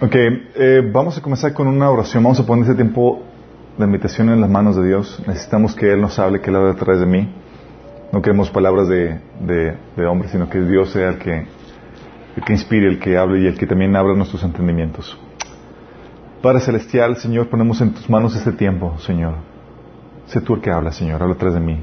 Ok, eh, vamos a comenzar con una oración. Vamos a poner este tiempo de invitación en las manos de Dios. Necesitamos que Él nos hable, que Él hable a través de mí. No queremos palabras de, de, de hombre, sino que Dios sea el que, el que inspire, el que hable y el que también abra nuestros entendimientos. Padre Celestial, Señor, ponemos en tus manos este tiempo, Señor. Sé tú el que habla, Señor, habla a través de mí.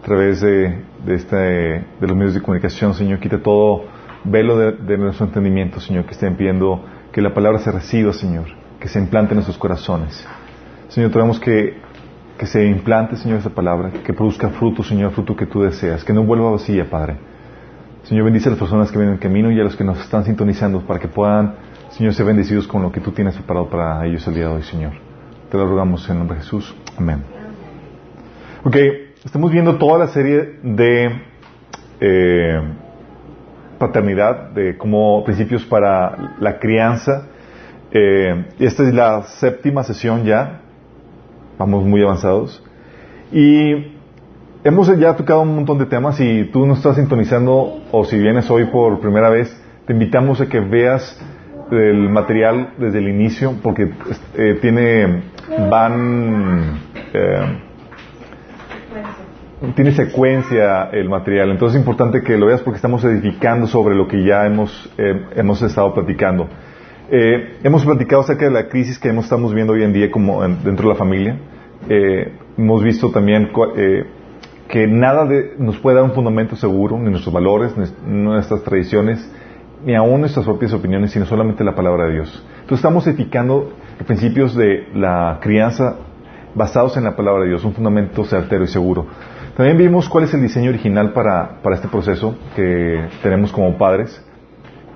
A través de, de, este, de los medios de comunicación, Señor, quita todo velo de, nuestro entendimiento, Señor, que estén pidiendo que la palabra se reciba, Señor, que se implante en nuestros corazones. Señor, tenemos que, que se implante, Señor, esa palabra, que produzca fruto, Señor, fruto que tú deseas, que no vuelva vacía, Padre. Señor, bendice a las personas que vienen en camino y a los que nos están sintonizando para que puedan, Señor, ser bendecidos con lo que tú tienes preparado para ellos el día de hoy, Señor. Te lo rogamos en nombre de Jesús. Amén. Ok, estamos viendo toda la serie de eh, paternidad, de como principios para la crianza. Eh, esta es la séptima sesión ya, vamos muy avanzados. Y hemos ya tocado un montón de temas y tú no estás sintonizando o si vienes hoy por primera vez, te invitamos a que veas el material desde el inicio porque eh, tiene, van... Eh, tiene secuencia el material, entonces es importante que lo veas porque estamos edificando sobre lo que ya hemos, eh, hemos estado platicando. Eh, hemos platicado acerca de la crisis que estamos viendo hoy en día como en, dentro de la familia. Eh, hemos visto también que nada de, nos puede dar un fundamento seguro, ni nuestros valores, ni nuestras tradiciones, ni aún nuestras propias opiniones, sino solamente la palabra de Dios. Entonces estamos edificando principios de la crianza basados en la palabra de Dios, un fundamento certero y seguro. También vimos cuál es el diseño original para, para este proceso que tenemos como padres,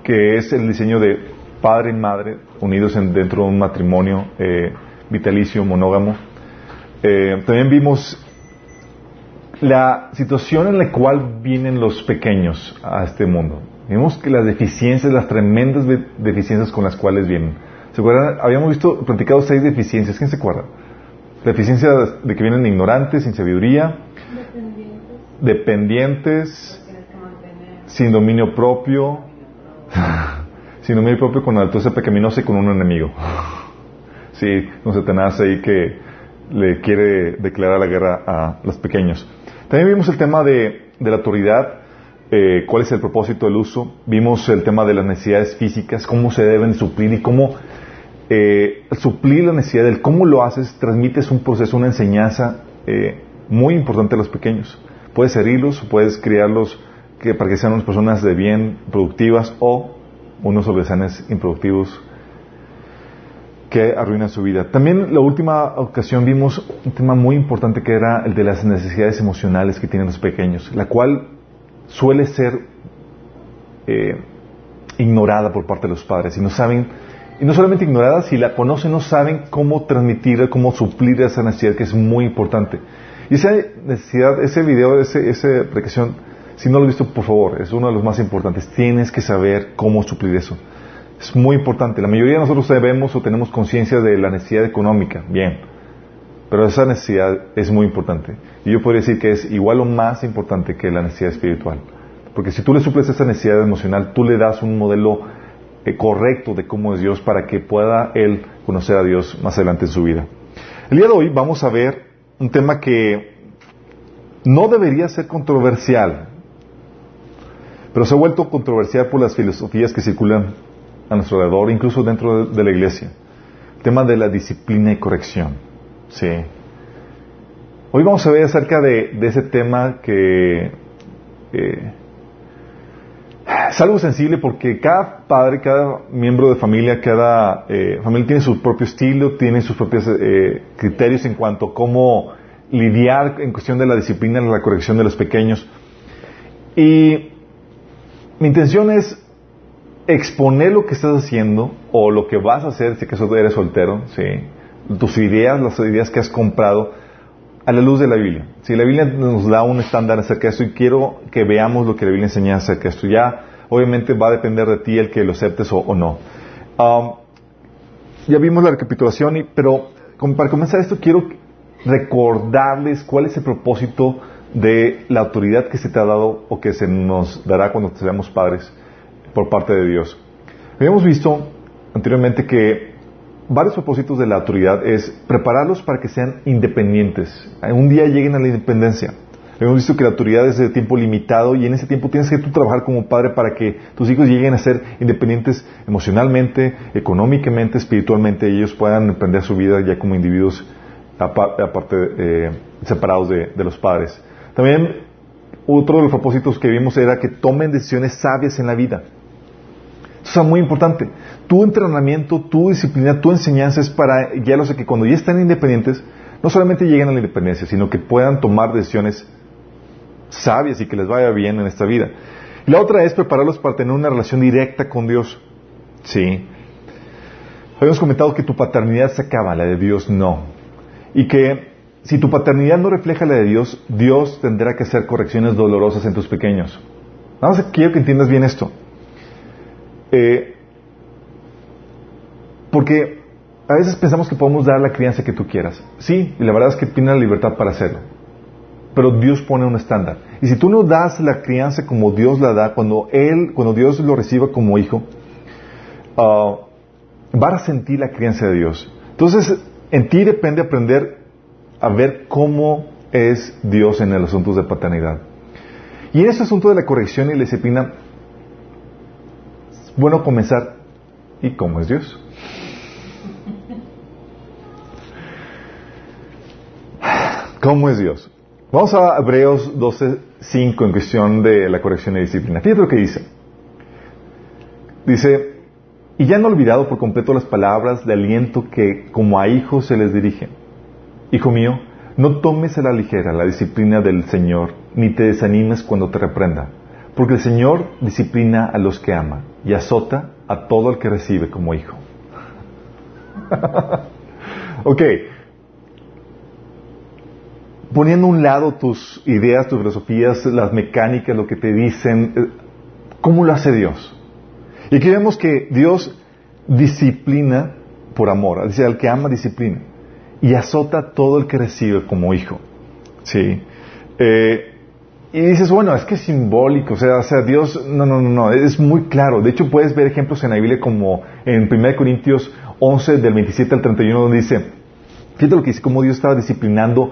que es el diseño de padre y madre unidos en, dentro de un matrimonio eh, vitalicio, monógamo. Eh, también vimos la situación en la cual vienen los pequeños a este mundo. Vimos que las deficiencias, las tremendas deficiencias con las cuales vienen. ¿Se acuerdan? Habíamos visto, platicado seis deficiencias. ¿Quién se acuerda? Deficiencia de que vienen ignorantes, sin sabiduría, dependientes, sin dominio propio, sin dominio propio con altura pecaminosa y con un enemigo. Sí, un Satanás ahí que le quiere declarar la guerra a los pequeños. También vimos el tema de, de la autoridad, eh, cuál es el propósito del uso. Vimos el tema de las necesidades físicas, cómo se deben suplir y cómo eh, suplir la necesidad del cómo lo haces, transmites un proceso, una enseñanza eh, muy importante a los pequeños. Puedes herirlos, puedes criarlos que, para que sean unas personas de bien, productivas, o unos holgazanes improductivos que arruinan su vida. También la última ocasión vimos un tema muy importante que era el de las necesidades emocionales que tienen los pequeños, la cual suele ser eh, ignorada por parte de los padres y no saben, y no solamente ignorada, si la conocen no saben cómo transmitir, cómo suplir esa necesidad que es muy importante. Y esa necesidad, ese video, ese, esa aplicación, si no lo has visto, por favor, es uno de los más importantes. Tienes que saber cómo suplir eso. Es muy importante. La mayoría de nosotros sabemos o tenemos conciencia de la necesidad económica, bien. Pero esa necesidad es muy importante. Y yo podría decir que es igual o más importante que la necesidad espiritual. Porque si tú le suples esa necesidad emocional, tú le das un modelo eh, correcto de cómo es Dios para que pueda él conocer a Dios más adelante en su vida. El día de hoy vamos a ver un tema que no debería ser controversial, pero se ha vuelto controversial por las filosofías que circulan a nuestro alrededor, incluso dentro de, la iglesia. El tema de la disciplina y corrección. Sí. Hoy vamos a ver acerca de, ese tema que eh, es algo sensible porque cada padre, cada miembro de familia, cada eh, familia tiene su propio estilo, tiene sus propios eh, criterios en cuanto a cómo lidiar en cuestión de la disciplina, la corrección de los pequeños. Y mi intención es exponer lo que estás haciendo o lo que vas a hacer, si acaso eres soltero, ¿sí? tus ideas, las ideas que has comprado, a la luz de la Biblia. Si la Biblia nos da un estándar acerca de esto y quiero que veamos lo que la Biblia enseña acerca de esto, ya obviamente va a depender de ti el que lo aceptes o, no. Um, ya vimos la recapitulación, pero para comenzar esto quiero recordarles cuál es el propósito de la autoridad que se te ha dado o que se nos dará cuando seamos padres por parte de Dios. Habíamos visto anteriormente que varios propósitos de la autoridad es prepararlos para que sean independientes. Un día lleguen a la independencia. Hemos visto que la autoridad es de tiempo limitado y en ese tiempo tienes que tú trabajar como padre para que tus hijos lleguen a ser independientes emocionalmente, económicamente, espiritualmente, y ellos puedan emprender su vida ya como individuos aparte, eh, separados de los padres. También otro de los propósitos que vimos era que tomen decisiones sabias en la vida. Eso es muy importante. Tu entrenamiento, tu disciplina, tu enseñanza es para guiarlos a que cuando ya estén independientes, no solamente lleguen a la independencia, sino que puedan tomar decisiones sabias y que les vaya bien en esta vida. Y la otra es prepararlos para tener una relación directa con Dios. Sí. Habíamos comentado que tu paternidad se acaba, la de Dios no. Y que si tu paternidad no refleja la de Dios, Dios tendrá que hacer correcciones dolorosas en tus pequeños. Vamos a quiero que entiendas bien esto. Eh, porque a veces pensamos que podemos dar la crianza que tú quieras. Sí, y la verdad es que tiene la libertad para hacerlo. Pero Dios pone un estándar. Y si tú no das la crianza como Dios la da, cuando Él, cuando Dios lo reciba como hijo, uh, va a sentir la crianza de Dios. Entonces, en ti depende aprender a ver cómo es Dios en los asuntos de paternidad. Y en ese asunto de la corrección y la disciplina, bueno comenzar, ¿y cómo es Dios? ¿Cómo es Dios? Vamos a Hebreos 12.5 en cuestión de la corrección y disciplina. Fíjate lo que dice. Dice, y ya han olvidado por completo las palabras de aliento que como a hijos se les dirigen. Hijo mío, no tomes a la ligera la disciplina del Señor, ni te desanimes cuando te reprenda, porque el Señor disciplina a los que ama y azota a todo el que recibe como hijo. ok, poniendo a un lado tus ideas, tus filosofías, las mecánicas, lo que te dicen, eh, ¿cómo lo hace Dios? Y aquí vemos que Dios disciplina por amor, dice, al que ama disciplina, y azota a todo el que recibe como hijo. ¿Sí? Eh, y dices, bueno, es que es simbólico, o sea, o sea, Dios, no, no, no, no, es muy claro. De hecho, puedes ver ejemplos en la Biblia como en 1 Corintios 11, del 27 al 31, donde dice, fíjate lo que dice, cómo Dios estaba disciplinando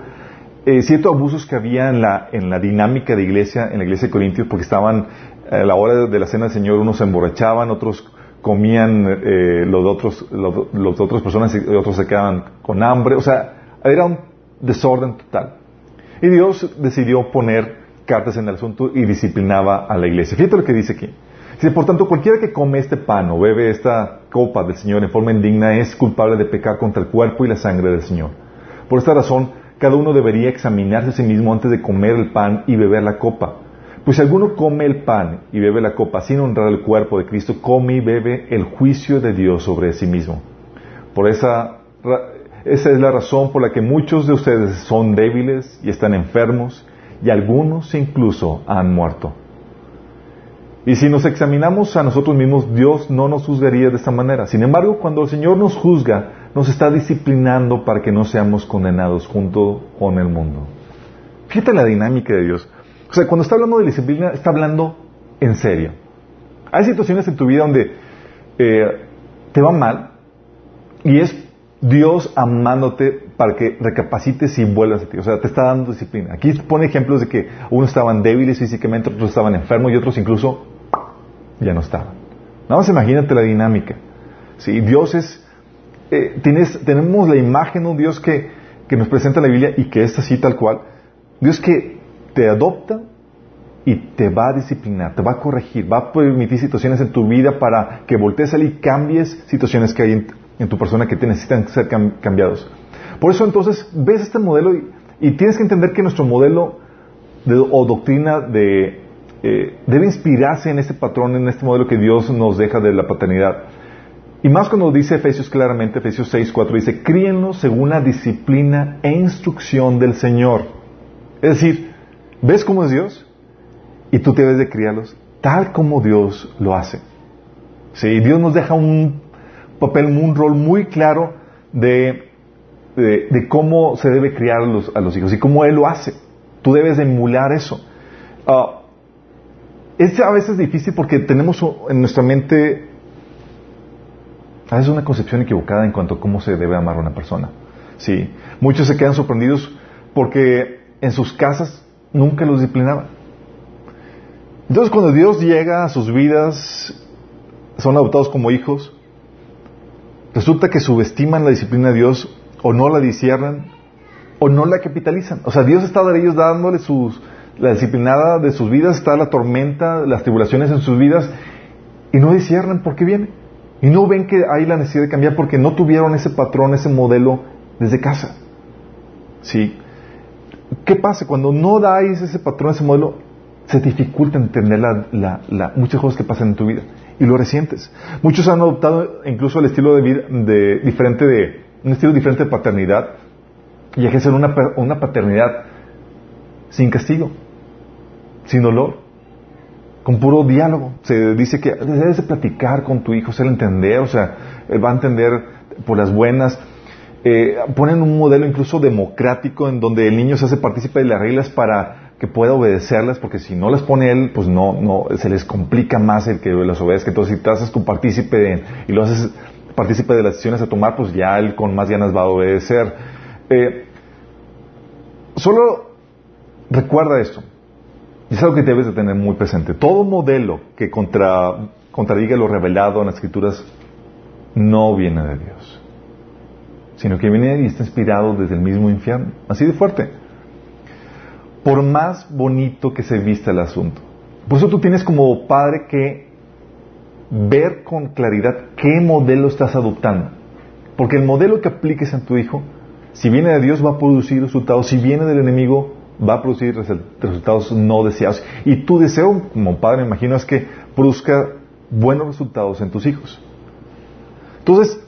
eh, ciertos abusos que había en la, en la dinámica de iglesia, en la iglesia de Corintios, porque estaban a la hora de la cena del Señor, unos se emborrachaban, otros comían eh, los otros, los, otras personas y otros se quedaban con hambre, o sea, era un desorden total. Y Dios decidió poner cartas en el asunto y disciplinaba a la iglesia. Fíjate lo que dice aquí. Dice, por tanto, cualquiera que come este pan o bebe esta copa del Señor en forma indigna es culpable de pecar contra el cuerpo y la sangre del Señor. Por esta razón, cada uno debería examinarse a sí mismo antes de comer el pan y beber la copa. Pues si alguno come el pan y bebe la copa sin honrar el cuerpo de Cristo, come y bebe el juicio de Dios sobre sí mismo. Por esa, esa es la razón por la que muchos de ustedes son débiles y están enfermos y algunos incluso han muerto. Y si nos examinamos a nosotros mismos, Dios no nos juzgaría de esta manera. Sin embargo, cuando el Señor nos juzga, nos está disciplinando para que no seamos condenados junto con el mundo. Fíjate la dinámica de Dios. O sea, cuando está hablando de disciplina, está hablando en serio. Hay situaciones en tu vida donde eh, te va mal y es Dios amándote para que recapacites y vuelvas a ti. O sea, te está dando disciplina. Aquí pone ejemplos de que unos estaban débiles físicamente, otros estaban enfermos y otros incluso ya no estaban. Nada más imagínate la dinámica. ¿sí? Dios es eh, tienes, tenemos la imagen de un Dios que, que nos presenta la Biblia y que es así tal cual. Dios que te adopta y te va a disciplinar, te va a corregir, va a permitir situaciones en tu vida para que voltees a y cambies situaciones que hay en, tu persona que te necesitan ser cambiados. Por eso entonces ves este modelo y, tienes que entender que nuestro modelo o doctrina de, eh, debe inspirarse en este patrón, en este modelo que Dios nos deja de la paternidad. Y más cuando dice Efesios claramente, Efesios 6, 4, dice, críenlos según la disciplina e instrucción del Señor. Es decir, ¿ves cómo es Dios? Y tú debes de criarlos tal como Dios lo hace. Sí, Dios nos deja un papel, un rol muy claro de, de, cómo se debe criar a los, hijos y cómo Él lo hace. Tú debes de emular eso. Uh, es a veces difícil porque tenemos en nuestra mente A veces es una concepción equivocada en cuanto a cómo se debe amar a una persona. Sí. Muchos se quedan sorprendidos porque en sus casas nunca los disciplinaban. Entonces cuando Dios llega a sus vidas, son adoptados como hijos, resulta que subestiman la disciplina de Dios o no la disciernan o no la capitalizan. O sea, Dios está de ellos dándole sus, la disciplinada de sus vidas, está la tormenta, las tribulaciones en sus vidas y no disciernan por qué viene. Y no ven que hay la necesidad de cambiar porque no tuvieron ese patrón, ese modelo desde casa. ¿Sí? ¿Qué pasa? Cuando no dais ese patrón, ese modelo, se dificulta entender la, muchas cosas que pasan en tu vida y lo resientes. Muchos han adoptado incluso el estilo de vida de, diferente de un estilo diferente de paternidad y ejercen una, una paternidad sin castigo, sin dolor, con puro diálogo. Se dice que debes de platicar con tu hijo, hacerle entender, o sea, él va a entender por las buenas. Eh, ponen un modelo incluso democrático en donde el niño se hace partícipe de las reglas para que pueda obedecerlas, porque si no las pone él, pues no, no, se les complica más el que las obedezca. Entonces, si te haces partícipe y lo haces partícipe de las decisiones a tomar, pues ya él con más ganas va a obedecer. Eh, solo recuerda esto. Es algo que debes de tener muy presente. Todo modelo que contra, contradiga lo revelado en las escrituras no viene de Dios, sino que viene y está inspirado desde el mismo infierno. Así de fuerte. Por más bonito que se vista el asunto. Por eso tú tienes como padre que ver con claridad qué modelo estás adoptando. Porque el modelo que apliques en tu hijo, si viene de Dios va a producir resultados, si viene del enemigo va a producir resultados no deseados. Y tu deseo, como padre, me imagino, es que produzca buenos resultados en tus hijos. Entonces,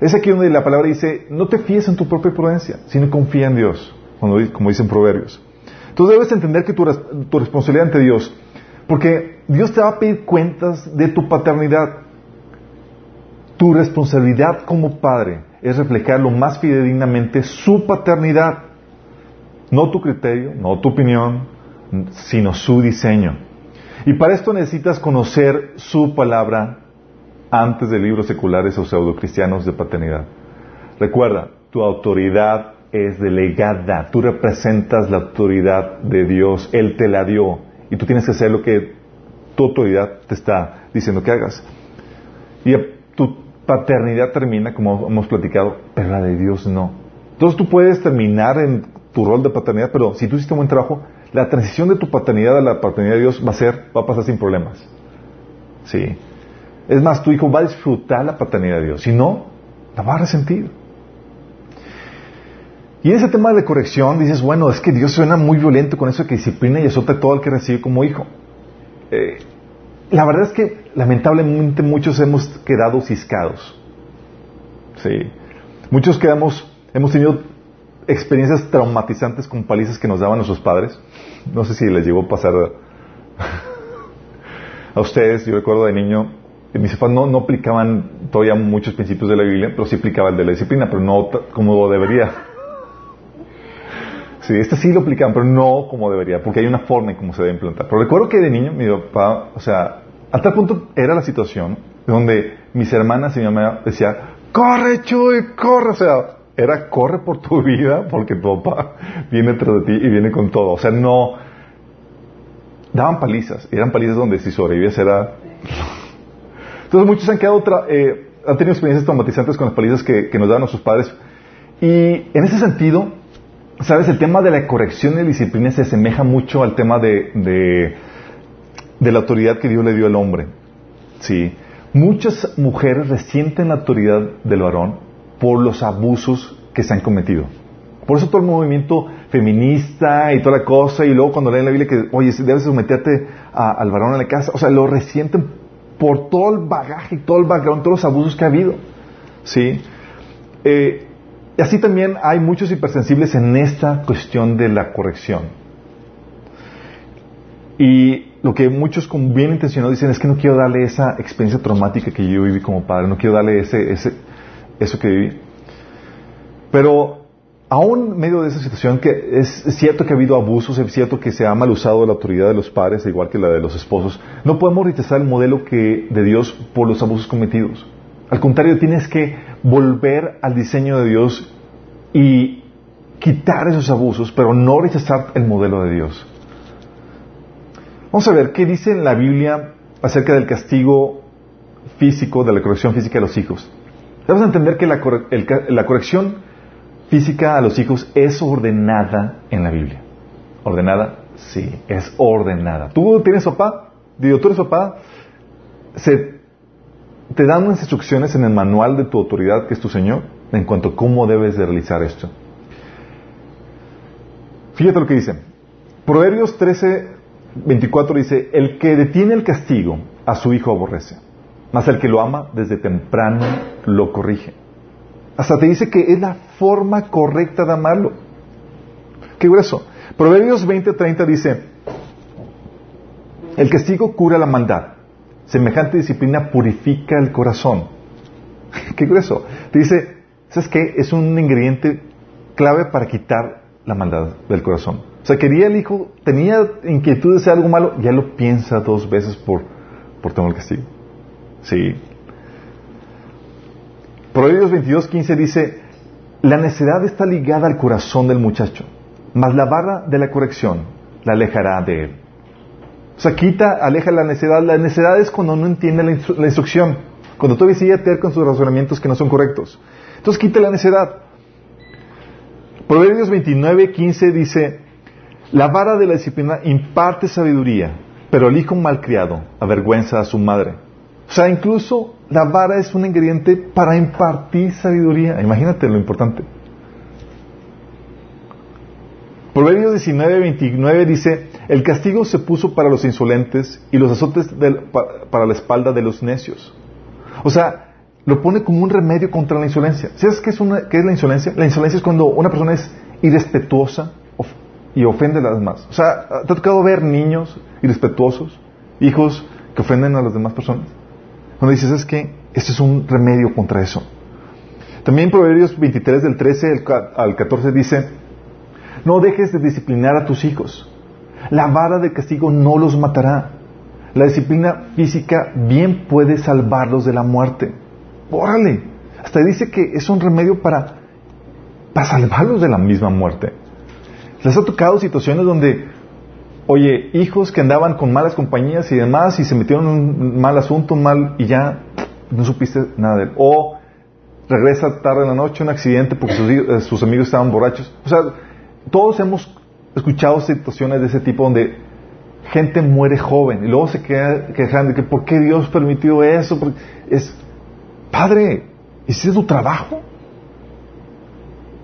es aquí donde la palabra dice, no te fíes en tu propia prudencia, sino confía en Dios, como dicen proverbios. Entonces debes entender que tu, tu responsabilidad ante Dios, porque Dios te va a pedir cuentas de tu paternidad. Tu responsabilidad como padre es reflejar lo más fidedignamente su paternidad. No tu criterio, no tu opinión, sino su diseño. Y para esto necesitas conocer su palabra antes de libros seculares o pseudocristianos de paternidad. Recuerda, tu autoridad es delegada. Tú representas la autoridad de Dios. Él te la dio. Y tú tienes que hacer lo que tu autoridad te está diciendo que hagas. Y tu paternidad termina, como hemos platicado, pero la de Dios no. Entonces tú puedes terminar en tu rol de paternidad, pero si tú hiciste un buen trabajo, la transición de tu paternidad a la paternidad de Dios va a ser, va a pasar sin problemas. Sí. Es más, tu hijo va a disfrutar la paternidad de Dios. Si no, la va a resentir. Y ese tema de corrección dices, bueno, es que Dios suena muy violento con eso que disciplina y azota a todo el que recibe como hijo. Eh, la verdad es que lamentablemente muchos hemos quedado ciscados. Sí. Muchos quedamos, hemos tenido experiencias traumatizantes con palizas que nos daban nuestros padres. No sé si les llegó a pasar a ustedes. Yo recuerdo de niño, mis papás no, no aplicaban todavía muchos principios de la Biblia, pero sí aplicaba el de la disciplina, pero no como debería. Sí, este sí lo aplicaban, pero no como debería, porque hay una forma en cómo se debe implantar. Pero recuerdo que de niño mi papá, o sea, a tal punto era la situación donde mis hermanas y mi mamá decían, corre Chuy, corre, o sea, era corre por tu vida porque tu papá viene tras de ti y viene con todo. O sea, no daban palizas, eran palizas donde si sobrevivías era... Entonces muchos han quedado, eh, han tenido experiencias traumatizantes con las palizas que, nos daban nuestros padres. Y en ese sentido, sabes, el tema de la corrección y la disciplina se asemeja mucho al tema de, de, la autoridad que Dios le dio al hombre. Sí. Muchas mujeres resienten la autoridad del varón por los abusos que se han cometido. Por eso todo el movimiento feminista y toda la cosa, y luego cuando leen la Biblia que, oye, debes someterte al varón en la casa, o sea, lo resienten por todo el bagaje todo el background, todos los abusos que ha habido. ¿Sí? Eh, y así también hay muchos hipersensibles en esta cuestión de la corrección. Y lo que muchos con bien intencionados dicen es que no quiero darle esa experiencia traumática que yo viví como padre, no quiero darle ese, ese, eso que viví. Pero aún en medio de esa situación, que es, cierto que ha habido abusos, es cierto que se ha mal usado la autoridad de los padres, igual que la de los esposos, no podemos rechazar el modelo que, de Dios por los abusos cometidos. Al contrario, tienes que volver al diseño de Dios y quitar esos abusos, pero no rechazar el modelo de Dios. Vamos a ver qué dice en la Biblia acerca del castigo físico, de la corrección física de los hijos. Debemos entender que la, la corrección física a los hijos es ordenada en la Biblia. ¿Ordenada? Sí, es ordenada. ¿Tú tienes papá? Digo, ¿tú eres papá? Se, te dan unas instrucciones en el manual de tu autoridad, que es tu Señor, en cuanto a cómo debes de realizar esto. Fíjate lo que dice. Proverbios 13, 24 dice, el que detiene el castigo a su hijo aborrece, mas el que lo ama desde temprano lo corrige. Hasta te dice que es la forma correcta de amarlo. Qué grueso. Proverbios 20, 30 dice, el castigo cura la maldad, semejante disciplina purifica el corazón. Qué grueso. Te dice, ¿sabes qué? Es un ingrediente clave para quitar la maldad del corazón. O sea, quería el hijo, tenía inquietud de algo malo, ya lo piensa dos veces por, por tomar el castigo. Sí. Proverbios 22, 15 dice, la necedad está ligada al corazón del muchacho, mas la barra de la corrección la alejará de él. O sea, quita, aleja la necedad. La necedad es cuando no entiende la, instrucción, cuando todavía sigue ter con sus razonamientos que no son correctos. Entonces quita la necedad. Proverbios 29, 15 dice, la vara de la disciplina imparte sabiduría, pero el hijo malcriado avergüenza a su madre. O sea, incluso la vara es un ingrediente para impartir sabiduría. Imagínate lo importante. Proverbios 19, 29 dice, el castigo se puso para los insolentes y los azotes para la espalda de los necios. O sea, lo pone como un remedio contra la insolencia. ¿Sabes qué es, qué es la insolencia? La insolencia es cuando una persona es irrespetuosa y ofende a las demás. O sea, ¿te ha tocado ver niños irrespetuosos, hijos que ofenden a las demás personas? Cuando dices, es que este es un remedio contra eso. También Proverbios 23 del 13 al 14 dice, no dejes de disciplinar a tus hijos. La vara de castigo no los matará. La disciplina física bien puede salvarlos de la muerte. Órale. Hasta dice que es un remedio para, para salvarlos de la misma muerte. Les ha tocado situaciones donde, oye, hijos que andaban con malas compañías y demás y se metieron en un mal asunto, mal, y ya no supiste nada de él. O regresa tarde en la noche, un accidente porque sus, eh, sus amigos estaban borrachos. O sea, todos hemos escuchado situaciones de ese tipo donde gente muere joven y luego se queda quejando de que por qué Dios permitió eso. es, Padre, ¿hiciste tu trabajo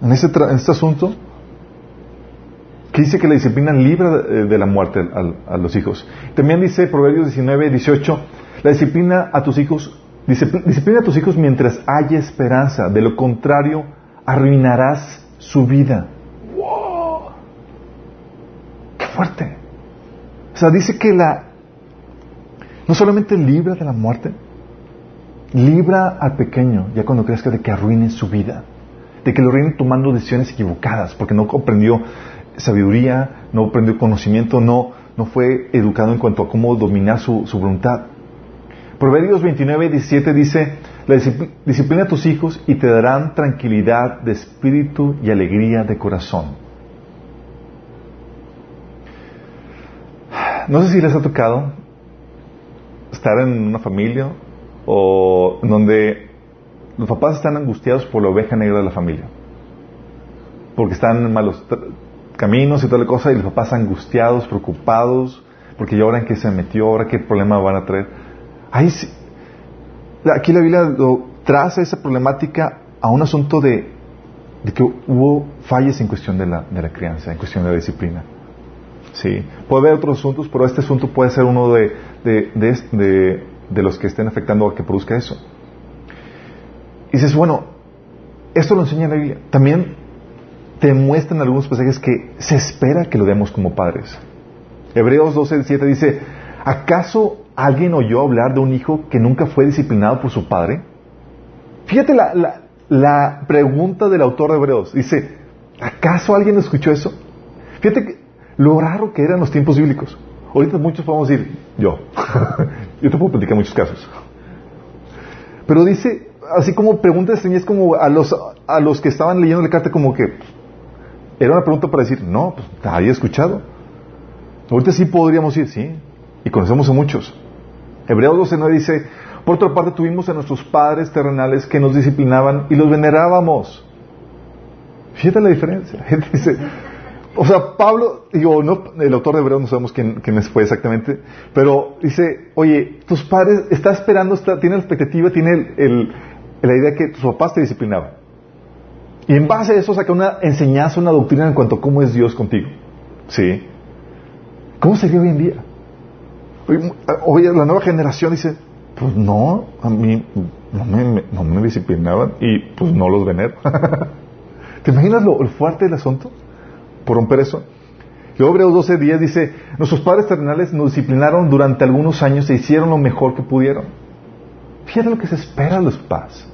en, ese en este asunto? Que dice que la disciplina libra de, la muerte a, los hijos. También dice Proverbios 19, 18, la disciplina a tus hijos, disciplina a tus hijos mientras haya esperanza, de lo contrario arruinarás su vida. ¡Wow! ¡Qué fuerte! O sea, dice que la no solamente libra de la muerte, Libra al pequeño, ya cuando crezca, de que arruine su vida, de que lo arruine tomando decisiones equivocadas, porque no comprendió sabiduría, no aprendió conocimiento, no, no fue educado en cuanto a cómo dominar su, voluntad. Proverbios 29, 17 dice, la disciplina a tus hijos y te darán tranquilidad de espíritu y alegría de corazón. No sé si les ha tocado estar en una familia o donde los papás están angustiados por la oveja negra de la familia, porque están en malos caminos y toda la cosa, y los papás angustiados, preocupados, porque ya ahora en qué se metió, ahora qué problema van a traer. Ahí aquí la Biblia lo traza esa problemática a un asunto de, que hubo fallas en cuestión de la, de la crianza, en cuestión de la disciplina. Sí, puede haber otros asuntos, pero este asunto puede ser uno de, de, de, de los que estén afectando a que produzca eso. Y dices, bueno, esto lo enseña la Biblia. También te muestran algunos pasajes que se espera que lo demos como padres. Hebreos 12, 7 dice, ¿acaso alguien oyó hablar de un hijo que nunca fue disciplinado por su padre? Fíjate la, la pregunta del autor de Hebreos. Dice, ¿acaso alguien escuchó eso? Fíjate que, lo raro que eran los tiempos bíblicos. Ahorita muchos podemos decir, yo. yo te puedo platicar muchos casos. Pero dice así como preguntas es como a los, a los que estaban leyendo la carta como que era una pregunta para decir, no, pues nadie escuchado. Ahorita sí podríamos ir, sí, y conocemos a muchos. Hebreos 12.9 dice, por otra parte tuvimos a nuestros padres terrenales que nos disciplinaban y los venerábamos. Fíjate la diferencia. Dice, o sea, Pablo, digo, no, el autor de Hebreos no sabemos quién, quién fue exactamente, pero dice, oye, tus padres, está esperando, está, tiene la expectativa, tiene el, la idea que tus papás te disciplinaban. Y en base a eso saca una enseñanza, una doctrina en cuanto a cómo es Dios contigo. ¿Sí? ¿Cómo sería hoy en día? Hoy, la nueva generación dice, pues no, a mí no me, no me disciplinaban y pues no los venero. ¿Te imaginas lo, fuerte del asunto? Por romper eso. Y Hebreos 12 días dice, nuestros padres terrenales nos disciplinaron durante algunos años e hicieron lo mejor que pudieron. Fíjate lo que se espera de los padres.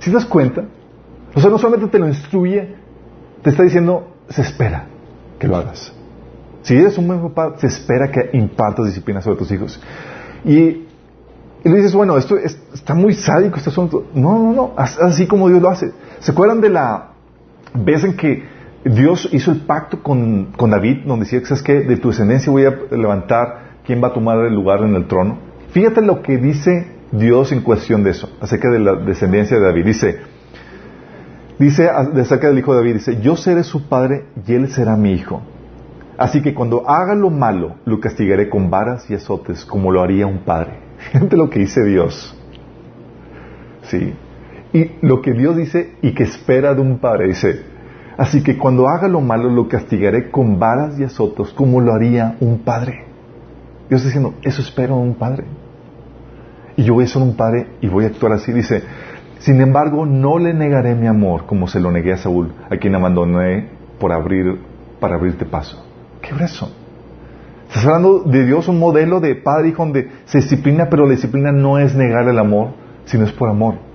¿Si das cuenta? O sea, no solamente te lo instruye, te está diciendo, se espera que lo hagas. Si eres un buen papá, se espera que impartas disciplina sobre tus hijos. Y, y le dices, bueno, esto está muy sádico este asunto. No, no, no, así como Dios lo hace. ¿Se acuerdan de la vez en que Dios hizo el pacto con, con David, donde decía, ¿sabes qué? De tu descendencia voy a levantar quién va a tomar el lugar en el trono. Fíjate lo que dice Dios en cuestión de eso, acerca de la descendencia de David. Dice, dice acerca del hijo de David, dice, yo seré su padre y él será mi hijo. Así que cuando haga lo malo, lo castigaré con varas y azotes, como lo haría un padre. Fíjate lo que dice Dios. Sí. Y lo que Dios dice y que espera de un padre, dice, así que cuando haga lo malo, lo castigaré con varas y azotes, como lo haría un padre. Dios está diciendo, eso espero de un padre. Y yo voy a ser un padre y voy a actuar así. Dice, sin embargo, no le negaré mi amor como se lo negué a Saúl, a quien abandoné por abrir, para abrirte paso. ¿Qué eso? Estás hablando de Dios, un modelo de padre hijo donde se disciplina, pero la disciplina no es negar el amor, sino es por amor.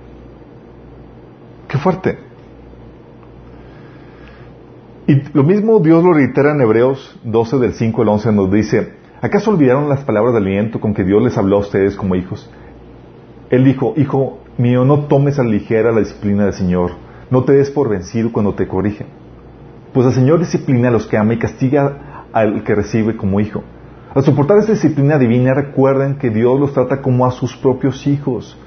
Qué fuerte. Y lo mismo Dios lo reitera en Hebreos 12 del 5 al 11 nos dice, ¿acaso olvidaron las palabras de aliento con que Dios les habló a ustedes como hijos? Él dijo, hijo mío, no tomes a ligera la disciplina del Señor, no te des por vencido cuando te corrigen. Pues el Señor disciplina a los que ama y castiga al que recibe como hijo. Al soportar esta disciplina divina, recuerden que Dios los trata como a sus propios hijos.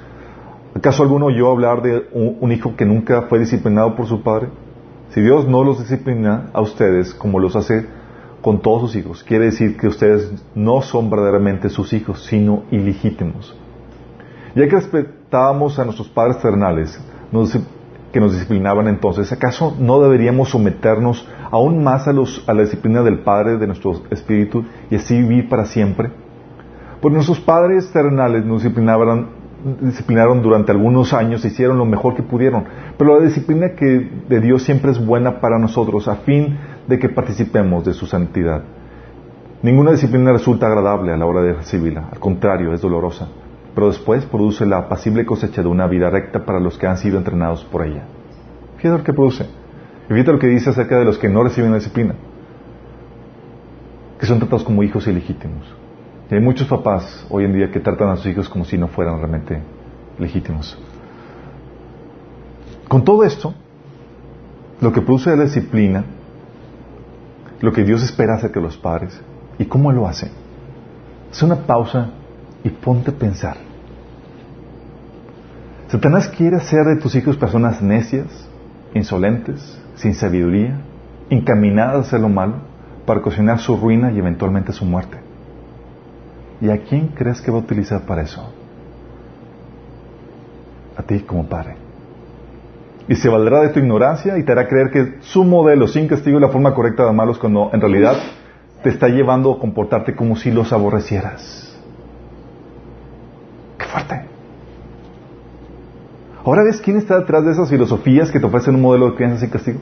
¿Acaso alguno oyó hablar de un, hijo que nunca fue disciplinado por su padre? Si Dios no los disciplina a ustedes como los hace con todos sus hijos, quiere decir que ustedes no son verdaderamente sus hijos, sino ilegítimos. Ya que respetábamos a nuestros padres terrenales, que nos disciplinaban entonces, ¿acaso no deberíamos someternos aún más a, los, a la disciplina del Padre de nuestro espíritu y así vivir para siempre? Pues nuestros padres terrenales nos disciplinaron, disciplinaron durante algunos años, hicieron lo mejor que pudieron, pero la disciplina que de Dios siempre es buena para nosotros a fin de que participemos de su santidad. Ninguna disciplina resulta agradable a la hora de recibirla, al contrario, es dolorosa, pero después produce la apacible cosecha de una vida recta para los que han sido entrenados por ella. Fíjate lo que produce. Evita lo que dice acerca de los que no reciben la disciplina, que son tratados como hijos ilegítimos. Hay muchos papás hoy en día que tratan a sus hijos como si no fueran realmente legítimos. Con todo esto, lo que produce la disciplina, lo que Dios espera acerca de los padres y cómo lo hace, es una pausa y ponte a pensar. Satanás quiere hacer de tus hijos personas necias, insolentes, sin sabiduría, encaminadas a hacer lo malo, para cocinar su ruina y eventualmente su muerte. ¿Y a quién crees que va a utilizar para eso? A ti como padre. Y se valdrá de tu ignorancia y te hará creer que su modelo sin castigo es la forma correcta de amarlos cuando en realidad te está llevando a comportarte como si los aborrecieras. ¡Qué fuerte! Ahora ves quién está detrás de esas filosofías que te ofrecen un modelo de crianza sin castigo.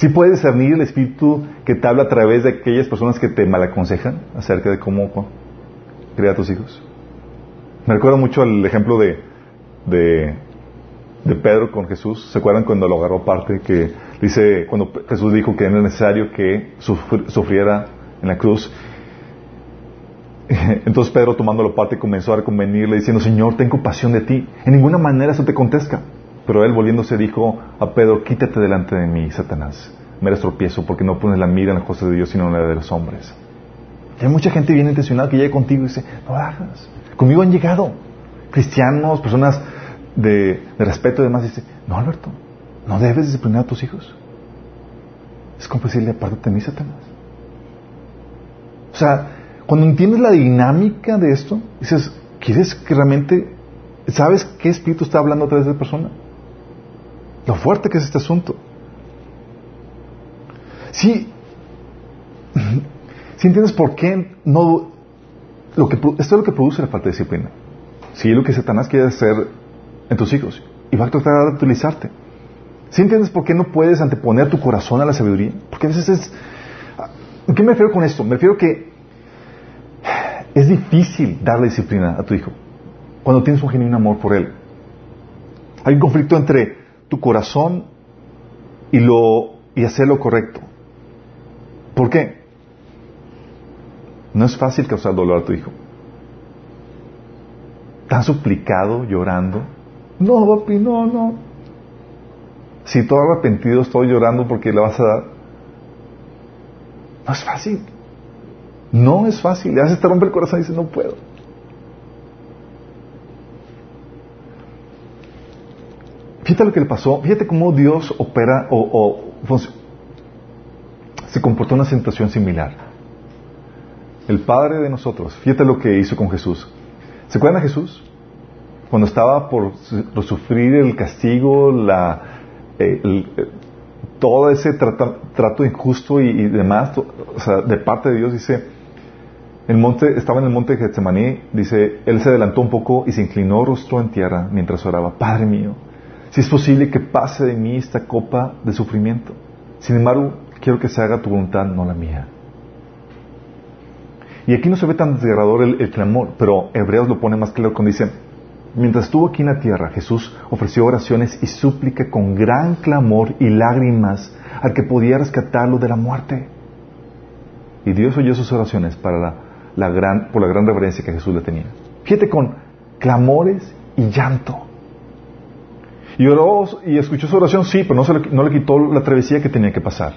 Si ¿Sí puedes discernir el espíritu que te habla a través de aquellas personas que te malaconsejan acerca de cómo criar a tus hijos. Me recuerda mucho el ejemplo de, de, Pedro con Jesús. ¿Se acuerdan cuando lo agarró aparte? Que dice, cuando Jesús dijo que era necesario que sufriera en la cruz entonces Pedro tomándolo parte comenzó a reconvenirle diciendo, Señor, tengo compasión de ti. En ninguna manera eso te contesta. Pero él volviéndose dijo a Pedro, quítate delante de mí, Satanás. Me eres tropiezo porque no pones la mira en las cosas de Dios sino en la de los hombres. hay mucha gente bien intencionada que llega contigo y dice, no lo hagas. Conmigo han llegado cristianos, personas de, respeto y demás. dice, no, Alberto, no debes disciplinar a tus hijos. Es como decirle, apártate de mí, Satanás. O sea, cuando entiendes la dinámica de esto, dices, ¿quieres que realmente, sabes qué espíritu está hablando a través de esa persona? Lo fuerte que es este asunto. Sí, si entiendes por qué no, lo que, esto es lo que produce la falta de disciplina. Si es lo que Satanás quiere hacer en tus hijos y va a tratar de utilizarte. Si entiendes por qué no puedes anteponer tu corazón a la sabiduría? Porque a veces es... ¿Qué me refiero con esto? Me refiero que es difícil darle disciplina a tu hijo cuando tienes un genuino amor por él. Hay un conflicto entre tu corazón y, lo, y hacer lo correcto. ¿Por qué? No es fácil causar dolor a tu hijo. ¿Tan suplicado, llorando? No, papi, no, no. Si todo arrepentido estoy llorando porque le vas a dar. No es fácil. No es fácil. Le haces te rompe el corazón y dices, no puedo. Fíjate lo que le pasó. Fíjate cómo Dios opera o, se comportó en una situación similar. El Padre de nosotros. Fíjate lo que hizo con Jesús. ¿Se acuerdan de Jesús? Cuando estaba por, sufrir el castigo, la, eh, eh, todo ese trato injusto y, demás, de parte de Dios, dice, el monte, estaba en el monte de Getsemaní, dice, él se adelantó un poco y se inclinó rostro en tierra mientras oraba, Padre mío, si es posible que pase de mí esta copa de sufrimiento. Sin embargo, quiero que se haga tu voluntad, no la mía. Y aquí no se ve tan desgarrador el, clamor, pero Hebreos lo pone más claro cuando dice, Mientras estuvo aquí en la tierra, Jesús ofreció oraciones y súplica con gran clamor y lágrimas al que podía rescatarlo de la muerte. Y Dios oyó sus oraciones para la, gran, por la gran reverencia que Jesús le tenía. Fíjate con clamores y llanto. Y oró y escuchó su oración, sí, pero no, le, no le quitó la travesía que tenía que pasar.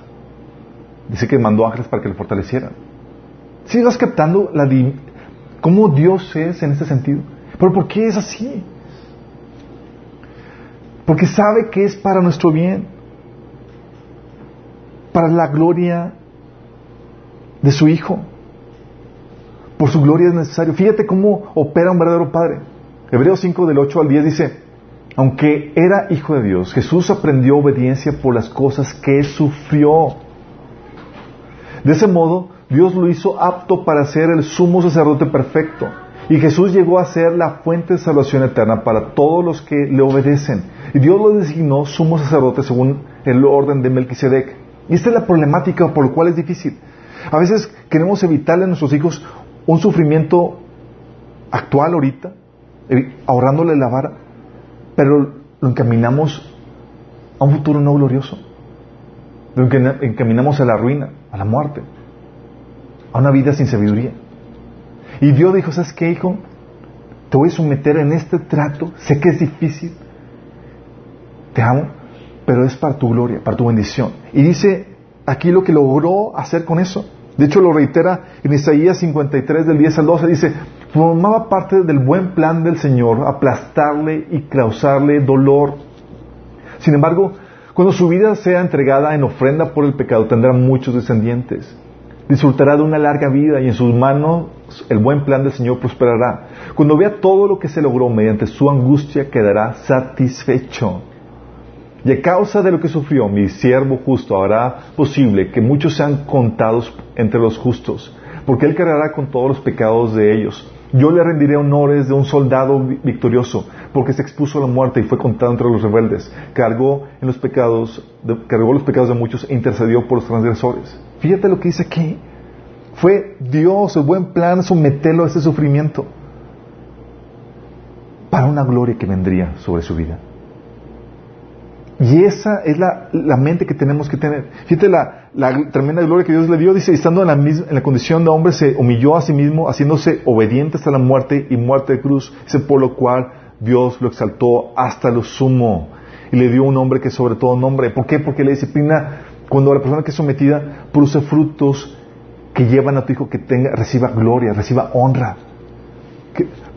Dice que mandó ángeles para que le fortalecieran. ¿Sí vas captando la, cómo Dios es en este sentido? ¿Pero por qué es así? Porque sabe que es para nuestro bien, para la gloria de su Hijo. Por su gloria es necesario. Fíjate cómo opera un verdadero Padre. Hebreos 5 del 8 al 10 dice, aunque era Hijo de Dios, Jesús aprendió obediencia por las cosas que sufrió. De ese modo, Dios lo hizo apto para ser el sumo sacerdote perfecto y Jesús llegó a ser la fuente de salvación eterna para todos los que le obedecen. Y Dios lo designó sumo sacerdote según el orden de Melquisedec. Y esta es la problemática por la cual es difícil. A veces queremos evitarle a nuestros hijos un sufrimiento actual ahorita, eh, ahorrándole la vara, pero lo encaminamos a un futuro no glorioso. Lo encaminamos a la ruina, a la muerte, a una vida sin sabiduría. Y Dios dijo, ¿sabes qué, hijo? Te voy a someter en este trato, sé que es difícil, te amo, pero es para tu gloria, para tu bendición. Y dice aquí lo que logró hacer con eso. De hecho, lo reitera en Isaías 53 del 10 al 12, dice, formaba parte del buen plan del Señor aplastarle y causarle dolor. Sin embargo, cuando su vida sea entregada en ofrenda por el pecado, tendrá muchos descendientes disfrutará de una larga vida y en sus manos el buen plan del Señor prosperará. Cuando vea todo lo que se logró mediante su angustia, quedará satisfecho. Y a causa de lo que sufrió, mi siervo justo hará posible que muchos sean contados entre los justos, porque él cargará con todos los pecados de ellos. Yo le rendiré honores de un soldado victorioso, porque se expuso a la muerte y fue contado entre los rebeldes. Cargó en los pecados, cargó los pecados de muchos e intercedió por los transgresores. Fíjate lo que dice aquí. Fue Dios, el buen plan, someterlo a ese sufrimiento para una gloria que vendría sobre su vida. Y esa es la, la, mente que tenemos que tener. Fíjate la, la, tremenda gloria que Dios le dio. Dice, estando en la, misma, en la condición de hombre, se humilló a sí mismo, haciéndose obediente hasta la muerte y muerte de cruz. Dice, por lo cual Dios lo exaltó hasta lo sumo y le dio un nombre que sobre todo nombre. ¿Por qué? Porque la disciplina, cuando la persona que es sometida, produce frutos que llevan a tu hijo que tenga, reciba gloria, reciba honra,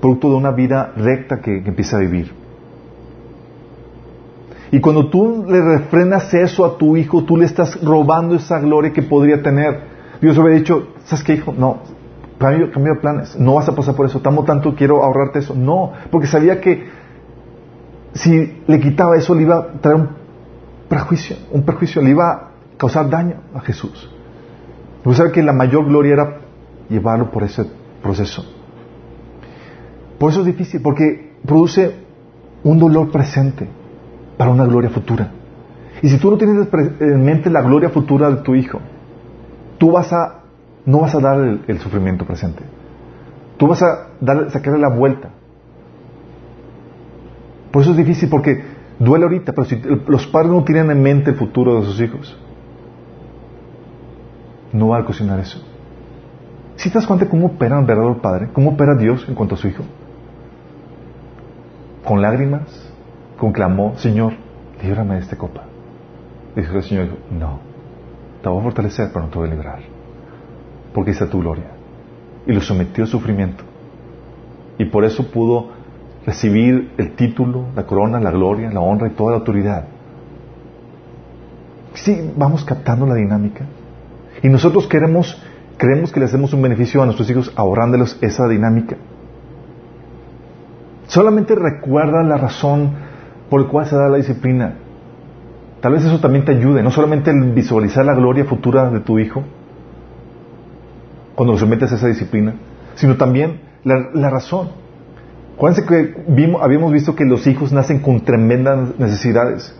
producto de una vida recta que empieza a vivir. Y cuando tú le refrenas eso a tu hijo, tú le estás robando esa gloria que podría tener. Dios había dicho, ¿sabes qué, hijo? No, cambio, cambio de planes. No vas a pasar por eso. Tamo tanto, quiero ahorrarte eso. No, porque sabía que si le quitaba eso, le iba a traer un perjuicio, un perjuicio, le iba a causar daño a Jesús. Porque sabe que la mayor gloria era llevarlo por ese proceso. Por eso es difícil, porque produce un dolor presente para una gloria futura. Y si tú no tienes en mente la gloria futura de tu hijo, tú vas a, no vas a dar el, sufrimiento presente. Tú vas a dar, sacarle la vuelta. Por eso es difícil, porque duele ahorita, pero si los padres no tienen en mente el futuro de sus hijos, no va a cocinar eso. Si te das cuenta cómo opera el verdadero padre, cómo opera Dios en cuanto a su hijo, con lágrimas, con clamor, Señor, líbrame de esta copa. Dijo el Señor, no, te voy a fortalecer, pero no te voy a librar, porque está tu gloria. Y lo sometió al sufrimiento. Y por eso pudo recibir el título, la corona, la gloria, la honra y toda la autoridad. Sí, vamos captando la dinámica. Y nosotros queremos, creemos que le hacemos un beneficio a nuestros hijos ahorrándoles esa dinámica. Solamente recuerda la razón por la cual se da la disciplina. Tal vez eso también te ayude, no solamente el visualizar la gloria futura de tu hijo, cuando lo sometes a esa disciplina, sino también la, razón. Acuérdense que vimos, habíamos visto que los hijos nacen con tremendas necesidades,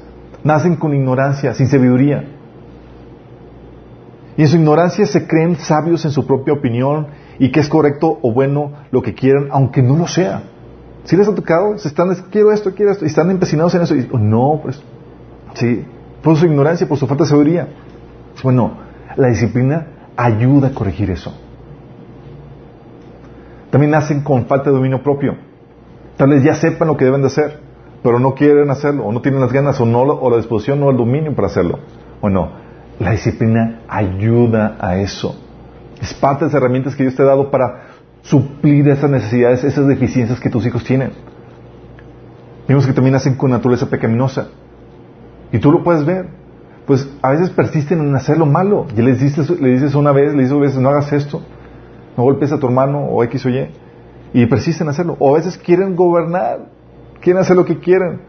nacen con ignorancia, sin sabiduría. Y en su ignorancia se creen sabios en su propia opinión y que es correcto o bueno lo que quieran, aunque no lo sea. Si les ha tocado, se están, quiero esto, quiero esto, y están empecinados en eso. Y, no, pues, sí, por su ignorancia, por su falta de sabiduría. Bueno, la disciplina ayuda a corregir eso. También nacen con falta de dominio propio. Tal vez ya sepan lo que deben de hacer, pero no quieren hacerlo, o no tienen las ganas, o, no, o la disposición, o el dominio para hacerlo. Bueno, la disciplina ayuda a eso. Es parte de las herramientas que Dios te ha dado para suplir esas necesidades, esas deficiencias que tus hijos tienen. Vimos que también nacen con naturaleza pecaminosa. Y tú lo puedes ver. Pues a veces persisten en hacer lo malo. Y les dices, le dices una vez, le dices una vez, no hagas esto. No golpes a tu hermano o X o Y. Y persisten en hacerlo. O a veces quieren gobernar. Quieren hacer lo que quieren.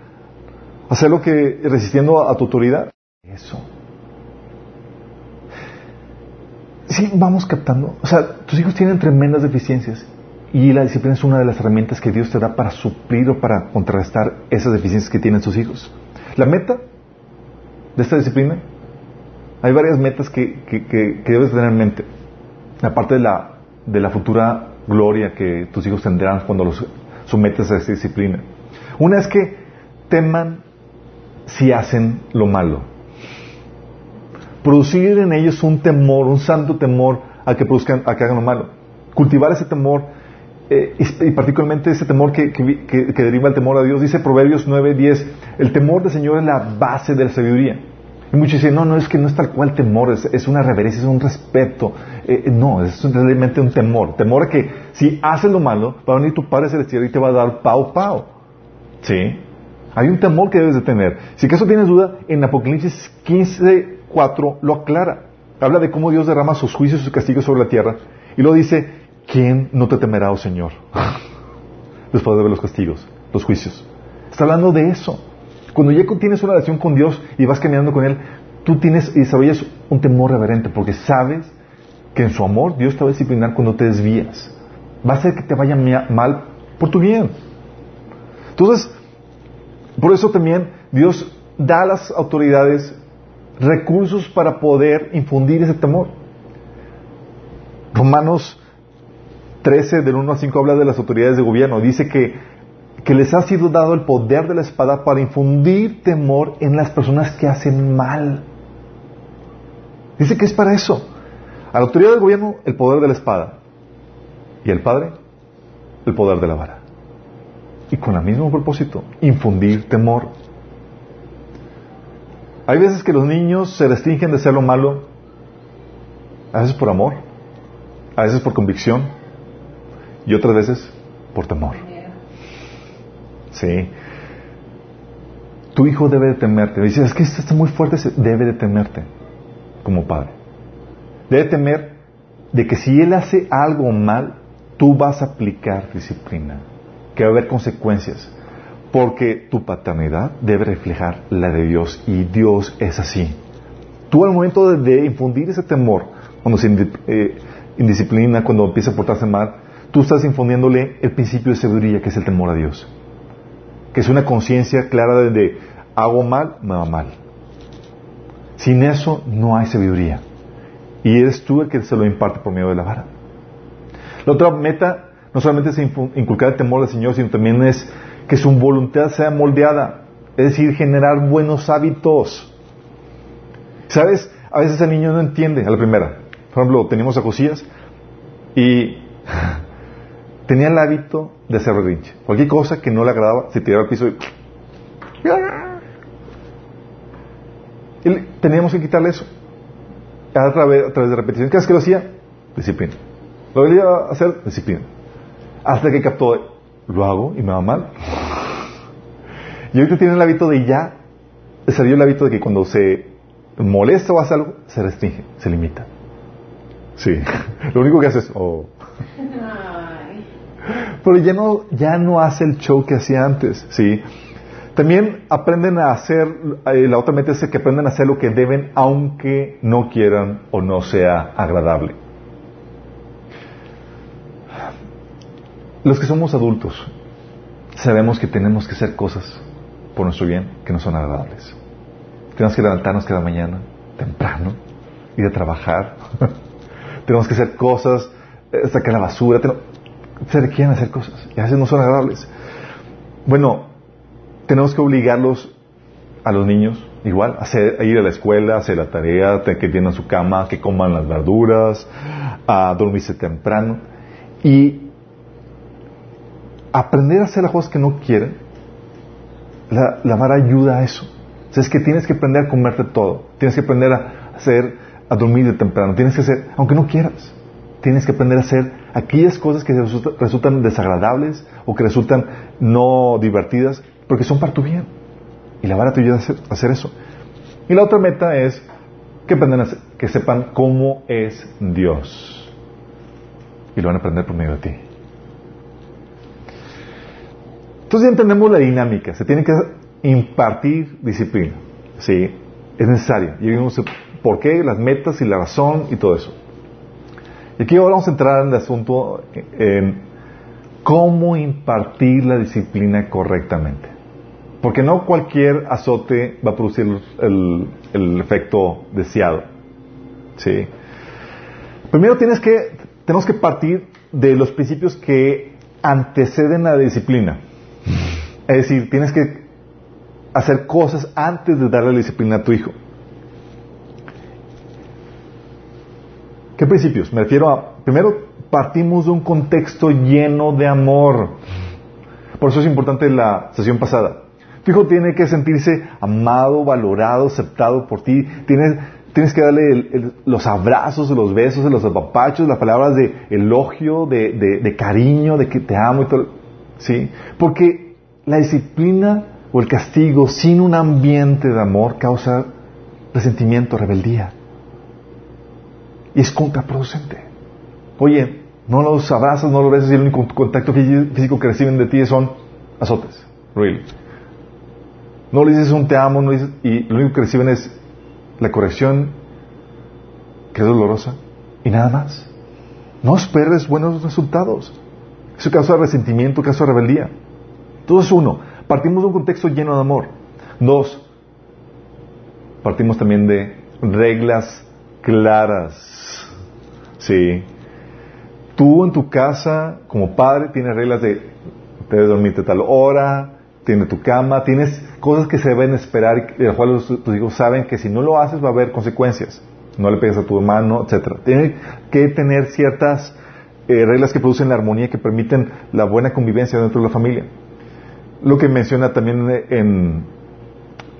Hacer lo que, resistiendo a tu autoridad. Eso. Sí, vamos captando. O sea, tus hijos tienen tremendas deficiencias y la disciplina es una de las herramientas que Dios te da para suplir o para contrarrestar esas deficiencias que tienen sus hijos. La meta de esta disciplina, hay varias metas que, que, debes tener en mente, aparte de la, de la futura gloria que tus hijos tendrán cuando los sometes a esta disciplina. Una es que teman si hacen lo malo producir en ellos un temor, un santo temor a que produzcan, a que hagan lo malo. Cultivar ese temor, eh, y, particularmente ese temor que, deriva del temor a Dios. Dice Proverbios 9, 10, el temor del Señor es la base de la sabiduría. Y muchos dicen, no, no, es que no es tal cual temor, es, una reverencia, es un respeto. Eh, eh, no, es realmente un temor. Temor a que si haces lo malo, va a venir tu Padre Celestial y te va a dar pau, pau. ¿Sí? Hay un temor que debes de tener. Si acaso tienes duda, en Apocalipsis 15, 4 lo aclara. Habla de cómo Dios derrama sus juicios y sus castigos sobre la tierra. Y luego dice, ¿quién no te temerá, oh Señor? Después de ver los castigos, los juicios. Está hablando de eso. Cuando ya tienes una relación con Dios y vas caminando con Él, tú tienes y desarrollas un temor reverente porque sabes que en su amor Dios te va a disciplinar cuando te desvías. Va a hacer que te vaya mal por tu bien. Entonces, por eso también Dios da a las autoridades recursos para poder infundir ese temor. Romanos 13, del 1 al 5, habla de las autoridades de gobierno. Dice que que les ha sido dado el poder de la espada para infundir temor en las personas que hacen mal. Dice que es para eso. A la autoridad del gobierno, el poder de la espada. Y al padre, el poder de la vara. Y con el mismo propósito, infundir temor. Hay veces que los niños se restringen de hacer lo malo, a veces por amor, a veces por convicción y otras veces por temor. Sí. Tu hijo debe de temerte. Dices, es que esto está muy fuerte, debe de temerte como padre. Debe temer de que si él hace algo mal, tú vas a aplicar disciplina, que va a haber consecuencias, porque tu paternidad debe reflejar la de Dios y Dios es así. Tú al momento de, infundir ese temor, cuando se eh, indisciplina, cuando empieza a portarse mal, tú estás infundiéndole el principio de sabiduría, que es el temor a Dios, que es una conciencia clara de, hago mal, me va mal. Sin eso no hay sabiduría. Y eres tú el que se lo imparte por medio de la vara. La otra meta no solamente es inculcar el temor del Señor, sino también es que su voluntad sea moldeada. Es decir, generar buenos hábitos. ¿Sabes? A veces el niño no entiende a la primera. Por ejemplo, teníamos a Josías y tenía el hábito de hacer berrinche. Cualquier cosa que no le agradaba, se tiraba al piso y... y teníamos que quitarle eso. A través, a través de repetición. ¿Qué es que lo hacía? Disciplina. Lo volvía a hacer, disciplina. Hasta que captó, lo hago y me va mal. Y ahorita tiene el hábito de ya, salió el hábito de que cuando se molesta o hace algo, se restringe, se limita. Sí, lo único que hace es, oh. Pero ya no, ya no hace el show que hacía antes, ¿sí? También aprenden a hacer, eh, la otra meta es que aprenden a hacer lo que deben aunque no quieran o no sea agradable. Los que somos adultos sabemos que tenemos que hacer cosas por nuestro bien que no son agradables. Tenemos que levantarnos cada mañana temprano, ir a trabajar. tenemos que hacer cosas, eh, sacar la basura. Se requieren hacer cosas y a veces no son agradables. Bueno, tenemos que obligarlos a los niños igual, a, ir a la escuela, a hacer la tarea, que tienen su cama, que coman las verduras, a dormirse temprano. Y aprender a hacer las cosas que no quieren, la, vara ayuda a eso. O es que tienes que aprender a comerte todo. Tienes que aprender a hacer, a dormir de temprano. Tienes que hacer, aunque no quieras, tienes que aprender a hacer aquellas cosas que resultan, desagradables o que resultan no divertidas, porque son para tu bien. Y la vara te ayuda a hacer, eso. Y la otra meta es que aprendan que sepan cómo es Dios. Y lo van a aprender por medio de ti. Entonces ya entendemos la dinámica, se tiene que impartir disciplina, ¿sí? Es necesario. Y vimos por qué, las metas y la razón y todo eso. Y aquí ahora vamos a entrar en el asunto en cómo impartir la disciplina correctamente. Porque no cualquier azote va a producir el, efecto deseado. ¿sí? Primero tienes que, tenemos que partir de los principios que anteceden a la disciplina. Es decir, tienes que hacer cosas antes de darle la disciplina a tu hijo. ¿Qué principios? Me refiero a, primero, partimos de un contexto lleno de amor. Por eso es importante la sesión pasada. Tu hijo tiene que sentirse amado, valorado, aceptado por ti. Tienes, tienes que darle los abrazos, los besos, los apapachos, las palabras de elogio, de, de cariño, de que te amo y todo. ¿Sí? Porque la disciplina o el castigo sin un ambiente de amor causa resentimiento, rebeldía. Y es contraproducente. Oye, no los abrazas, no los besas y el único contacto físico que reciben de ti son azotes. Really. No le dices un te amo, no dices, y lo único que reciben es la corrección, que es dolorosa, y nada más. No esperes buenos resultados. Eso causa resentimiento, causa rebeldía. Entonces, uno, partimos de un contexto lleno de amor. Dos, partimos también de reglas claras. Sí. Tú en tu casa, como padre, tienes reglas de debes dormirte tal hora, tienes tu cama, tienes cosas que se deben esperar y de las cuales tus hijos saben que si no lo haces va a haber consecuencias. No le pegues a tu hermano, etcétera. Tiene que tener ciertas eh, reglas que producen la armonía, que permiten la buena convivencia dentro de la familia. Lo que menciona también en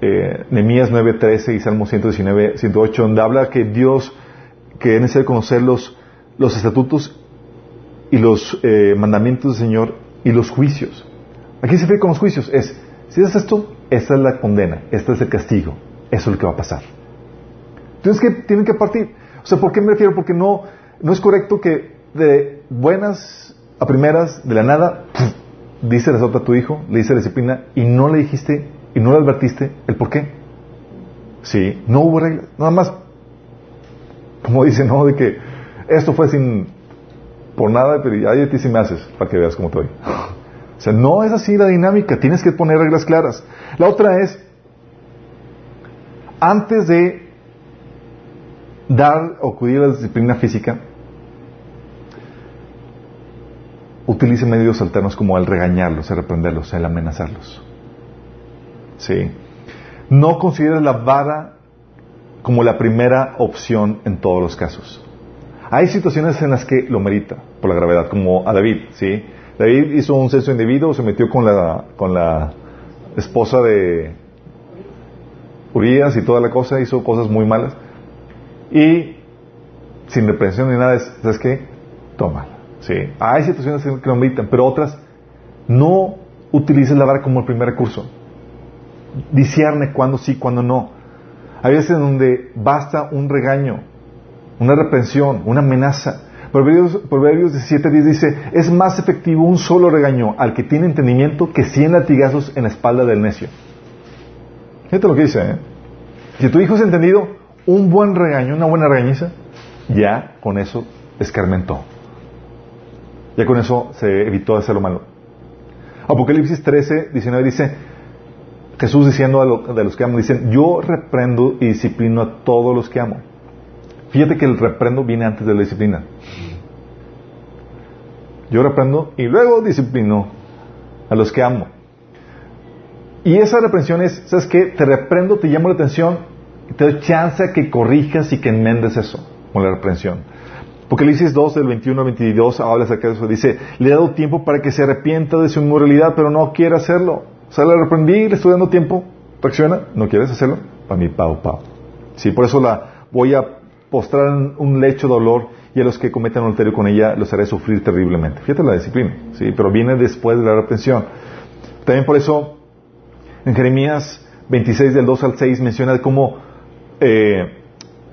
eh, Nehemías 9.13 y Salmo 119, 108, donde habla que Dios, que es necesario conocer los, los estatutos y los eh, mandamientos del Señor y los juicios. Aquí se refiere con los juicios. Es, si haces esto, esta es la condena, este es el castigo, eso es lo que va a pasar. Entonces, que tienen que partir. O sea, ¿por qué me refiero? Porque no, no es correcto que de buenas a primeras, de la nada, dice la a tu hijo, le dice la disciplina, y no le dijiste, y no le advertiste el por qué. Sí, no hubo reglas, nada más, como dice, ¿no? De que esto fue sin, por nada, pero ya a ti sí me haces, para que veas cómo estoy. O sea, no es así la dinámica, tienes que poner reglas claras. La otra es, antes de dar o acudir a la disciplina física, utilice medios alternos como el regañarlos, el reprenderlos, el amenazarlos. ¿Sí? No considere la vara como la primera opción en todos los casos. Hay situaciones en las que lo merita por la gravedad, como a David, ¿sí? David hizo un censo indebido, se metió con la, con la esposa de Urias y toda la cosa, hizo cosas muy malas. Y sin reprensión ni nada, ¿sabes qué? Toma. ¿Sí? Hay situaciones que lo meditan, pero otras no utilices la vara como el primer recurso. Discierne cuándo sí, cuándo no. Hay veces en donde basta un regaño, una reprensión, una amenaza. Proverbios, Proverbios 17.10 dice, es más efectivo un solo regaño al que tiene entendimiento que cien latigazos en la espalda del necio. Fíjate lo que dice, ¿eh? Si tu hijo es entendido, un buen regaño, una buena regañiza, ya con eso escarmentó. Ya con eso se evitó hacer lo malo. Apocalipsis 13, 19 dice, Jesús diciendo a, los que amo, dicen, yo reprendo y disciplino a todos los que amo. Fíjate que el reprendo viene antes de la disciplina. Yo reprendo y luego disciplino a los que amo. Y esa reprensión es, ¿sabes qué? Te reprendo, te llamo la atención, te doy chance a que corrijas y que enmendes eso con la reprensión. Apocalipsis 2, del 21 al 22, habla acerca de eso. Dice, le he dado tiempo para que se arrepienta de su inmoralidad, pero no quiere hacerlo. O sea, le reprendí, le estoy dando tiempo. ¿Reacciona? ¿No quieres hacerlo? Para mí, pau, pau. Sí, por eso la voy a postrar en un lecho de dolor y a los que cometen adulterio con ella los haré sufrir terriblemente. Fíjate la disciplina, ¿sí? Pero viene después de la reprensión. También por eso, en Jeremías 26, del 2 al 6, menciona cómo eh,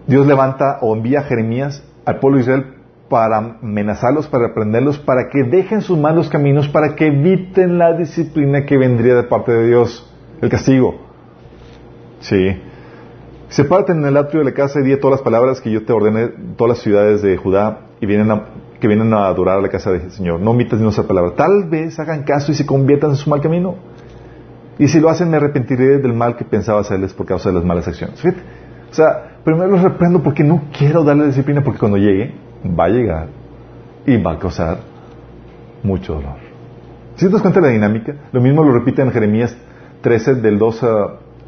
Dios levanta o envía a Jeremías al pueblo de Israel para amenazarlos, para reprenderlos, para que dejen sus malos caminos, para que eviten la disciplina que vendría de parte de Dios, el castigo. Sí. Sepárate en el atrio de la casa y di todas las palabras que yo te ordené, todas las ciudades de Judá y vienen que vienen a adorar a la casa del Señor. No omitas ni una palabra. Tal vez hagan caso y se conviertan en su mal camino. Y si lo hacen, me arrepentiré del mal que pensaba hacerles por causa de las malas acciones. O sea, primero los reprendo porque no quiero darle disciplina, porque cuando llegue, va a llegar y va a causar mucho dolor. Si te das cuenta de la dinámica, lo mismo lo repite en Jeremías 13, del 2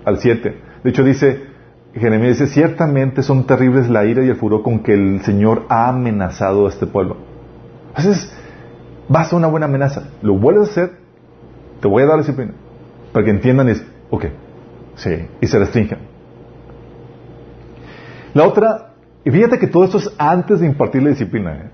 al 7. De hecho, dice, Jeremías dice, ciertamente son terribles la ira y el furor con que el Señor ha amenazado a este pueblo. Entonces, basta una buena amenaza. Lo vuelves a hacer, te voy a dar disciplina. Para que entiendan es, ok, sí, y se restrinjan. La otra, y fíjate que todo esto es antes de impartir la disciplina. ¿eh?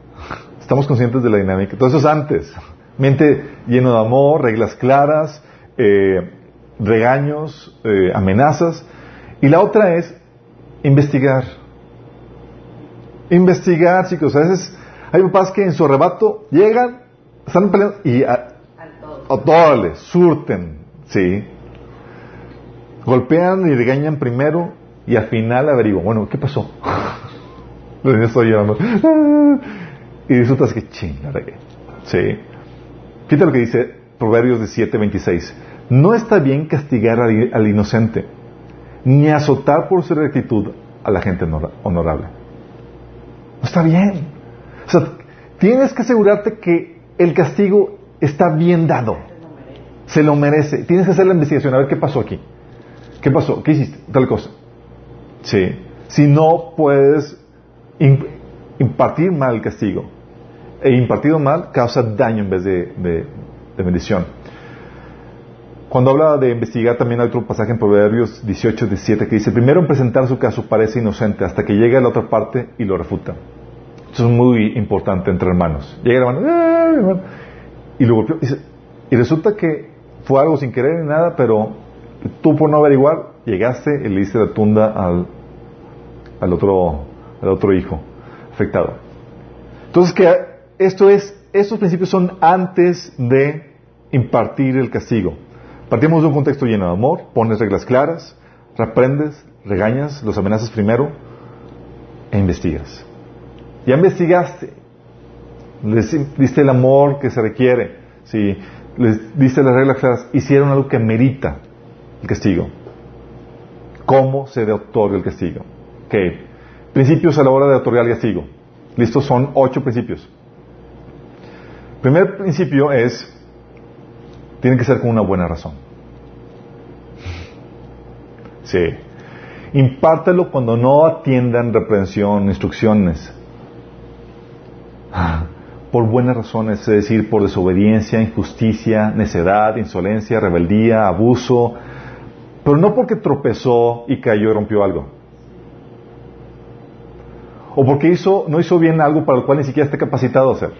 Estamos conscientes de la dinámica. Todo eso es antes. Mente lleno de amor, reglas claras, eh, regaños, eh, amenazas. Y la otra es investigar. Investigar, chicos. A veces hay papás que en su arrebato llegan, están peleando y a, a todos les surten, ¿sí? Golpean y regañan primero y al final averiguo, bueno, ¿qué pasó? estoy llorando. Y resulta que ching, la. Sí. Fíjate lo que dice Proverbios 17:26. No está bien castigar al, inocente, ni azotar por su rectitud a la gente honorable. No está bien. O sea, tienes que asegurarte que el castigo está bien dado. Se lo merece. Tienes que hacer la investigación, a ver qué pasó aquí. ¿Qué pasó? ¿Qué hiciste? Tal cosa. Sí. Si no puedes impartir mal el castigo, e impartido mal causa daño en vez de, de bendición. Cuando habla de investigar, también hay otro pasaje en Proverbios 18, 17 que dice, primero en presentar su caso parece inocente hasta que llega a la otra parte y lo refuta. Eso es muy importante entre hermanos. Llega el hermano, ¡Ah, y lo golpeó. Y, resulta que fue algo sin querer ni nada, pero tú por no averiguar, llegaste y le diste la tunda al, al, otro, al otro hijo afectado. Entonces, que esto es, estos principios son antes de impartir el castigo. Partimos de un contexto lleno de amor, pones reglas claras, reprendes, regañas, los amenazas primero e investigas. Ya investigaste, les diste el amor que se requiere, ¿sí? les diste las reglas claras, hicieron algo que merita el castigo. ¿Cómo se otorga el castigo? ¿Qué? Principios a la hora de otorgar el castigo. Listos son ocho principios. primer principio es tiene que ser con una buena razón. Sí. Impártelo cuando no atiendan reprensión, instrucciones. Por buenas razones, es decir, por desobediencia, injusticia, necedad, insolencia, rebeldía, abuso, pero no porque tropezó y cayó y rompió algo. O porque hizo, no hizo bien algo para lo cual ni siquiera está capacitado a hacer.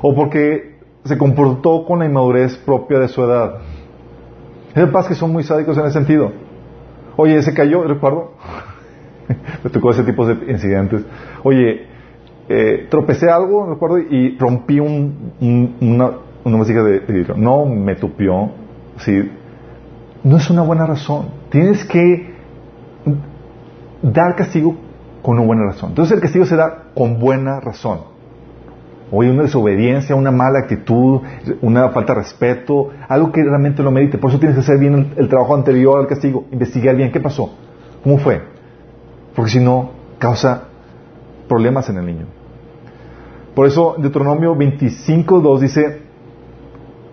O porque se comportó con la inmadurez propia de su edad. Es pasa que son muy sádicos en ese sentido. Oye, se cayó, recuerdo. Me tocó ese tipo de incidentes. Oye, eh, tropecé algo, recuerdo, y rompí un, una, una de vidrio. No me tupió. Sí. No es una buena razón. Tienes que dar castigo con una buena razón. Entonces el castigo se da con buena razón hay una desobediencia, una mala actitud, una falta de respeto, algo que realmente lo medite. Por eso tienes que hacer bien el, trabajo anterior al castigo, investigar bien qué pasó, cómo fue. Porque si no, causa problemas en el niño. Por eso Deuteronomio 25.2 dice,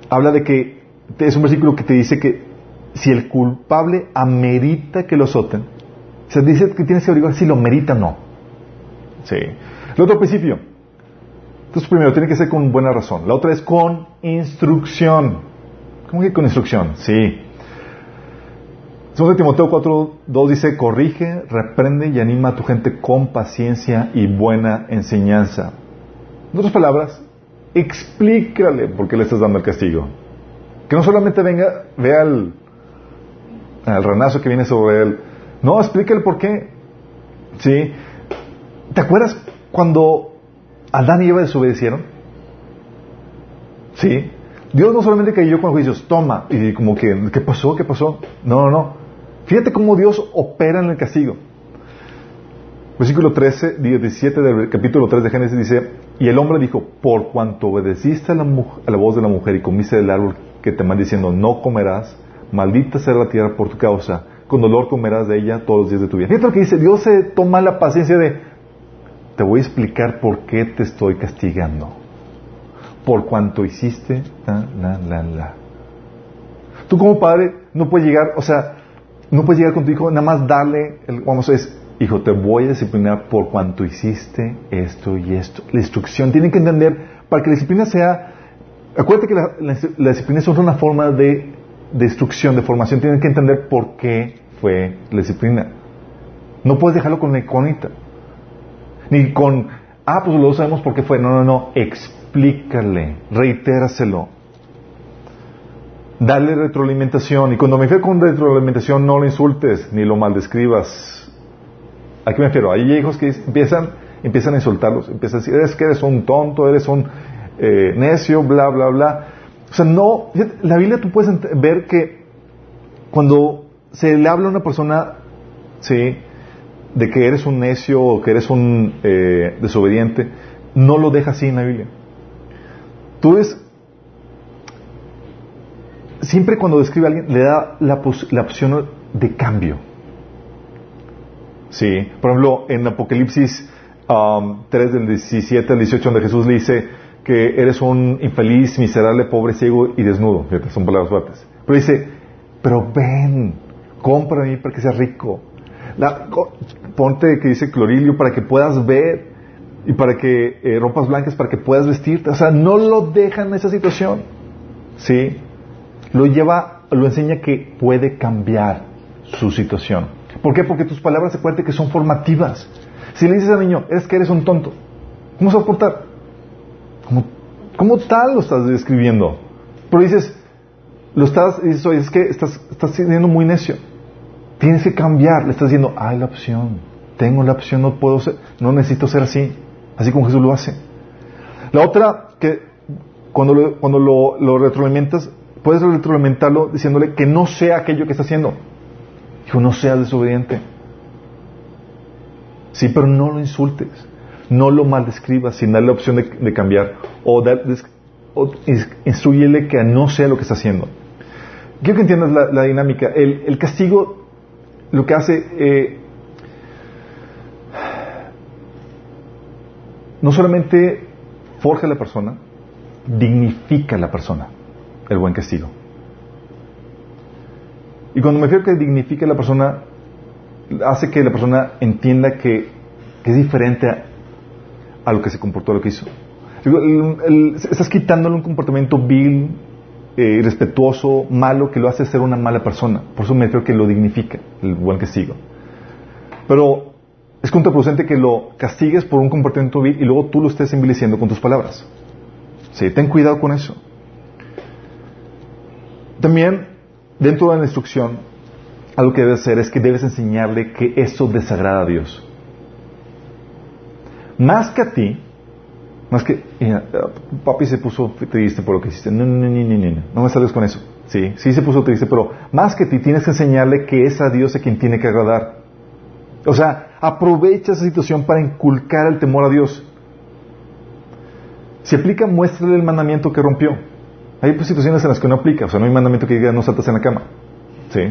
habla de que, es un versículo que te dice que si el culpable amerita que lo azoten, se dice que tienes que averiguar si lo merita o no. Sí. El otro principio, entonces, primero, tiene que ser con buena razón. La otra es con instrucción. ¿Cómo que con instrucción? Sí. Segundo Timoteo 4.2 dice, corrige, reprende y anima a tu gente con paciencia y buena enseñanza. En otras palabras, explícale por qué le estás dando el castigo. Que no solamente venga, vea el, el ranazo que viene sobre él. No, explícale por qué. ¿Sí? ¿Te acuerdas cuando Adán y Eva desobedecieron. ¿Sí? Dios no solamente cayó con juicios, toma, y como que, ¿qué pasó? ¿Qué pasó? No, no, no. Fíjate cómo Dios opera en el castigo. Versículo 13, 17 del capítulo 3 de Génesis dice, y el hombre dijo, por cuanto obedeciste a la, voz de la mujer y comiste del árbol que te manda diciendo, no comerás, maldita será la tierra por tu causa, con dolor comerás de ella todos los días de tu vida. Fíjate lo que dice, Dios se toma la paciencia de, te voy a explicar por qué te estoy castigando. Por cuanto hiciste, la, la, la, la. Tú como padre no puedes llegar, o sea, no puedes llegar con tu hijo, nada más darle, el, vamos decir, hijo, te voy a disciplinar por cuanto hiciste esto y esto. La instrucción, tienen que entender, para que la disciplina sea, acuérdate que la, disciplina es una forma de, de instrucción, de formación, tienen que entender por qué fue la disciplina. No puedes dejarlo con la iconita. Ni con, ah, pues lo sabemos por qué fue. No, no, no. Explícale, reitéraselo. Dale retroalimentación. Y cuando me refiero con retroalimentación, no lo insultes ni lo maldescribas. ¿A qué me refiero? Hay hijos que empiezan, empiezan a insultarlos, empiezan a decir, eres que eres un tonto, eres un eh, necio, bla, bla, bla. O sea, no, la Biblia tú puedes ver que cuando se le habla a una persona, sí, de que eres un necio o que eres un eh, desobediente, no lo deja así en la Biblia. Tú ves, siempre cuando describe a alguien, le da la, la opción de cambio. Sí, por ejemplo, en Apocalipsis 3 um, del 17 al 18, donde Jesús le dice que eres un infeliz, miserable, pobre, ciego y desnudo. Son palabras fuertes. Pero dice, pero ven, compra a mí para que seas rico. ponte, que dice clorilio, para que puedas ver y para que eh, rompas blancas, para que puedas vestirte. O sea, no lo deja en esa situación. ¿Sí? Lo lleva, lo enseña que puede cambiar su situación. ¿Por qué? Porque tus palabras se cuentan que son formativas. Si le dices al niño, es que eres un tonto, ¿cómo se va a portar? ¿Cómo, tal lo estás describiendo? Pero dices, lo estás, dices, oye, es que estás, estás siendo muy necio. Tienes que cambiar. Le estás diciendo, hay la opción. Tengo la opción, no puedo ser, no necesito ser así. Así como Jesús lo hace. La otra, que cuando lo, cuando lo retroalimentas, puedes retroalimentarlo diciéndole que no sea aquello que está haciendo. Dijo, no seas desobediente. Sí, pero no lo insultes. No lo maldescribas sin darle la opción de, cambiar. O, dar, instruyele que no sea lo que está haciendo. Quiero que entiendas la, dinámica. El, castigo lo que hace eh, no solamente forja a la persona, dignifica a la persona el buen castigo. Y cuando me refiero que dignifica a la persona, hace que la persona entienda que, es diferente a, lo que se comportó, a lo que hizo. estás quitándole un comportamiento vil, eh, irrespetuoso, malo, que lo hace ser una mala persona. Por eso me refiero que lo dignifica el buen castigo. Pero es contraproducente que lo castigues por un comportamiento vil y luego tú lo estés envileciendo con tus palabras. Sí, ten cuidado con eso. También, dentro de la instrucción, algo que debes hacer es que debes enseñarle que eso desagrada a Dios. Más que a ti, más que, papi se puso triste por lo que hiciste. No, no, no, no, no, no me salgas con eso. Sí, sí se puso triste, pero más que a ti tienes que enseñarle que es a Dios a quien tiene que agradar. O sea, aprovecha esa situación para inculcar el temor a Dios. Si aplica, muéstrale el mandamiento que rompió. Hay pues, situaciones en las que no aplica, o sea, no hay mandamiento que diga no saltas en la cama. ¿Sí?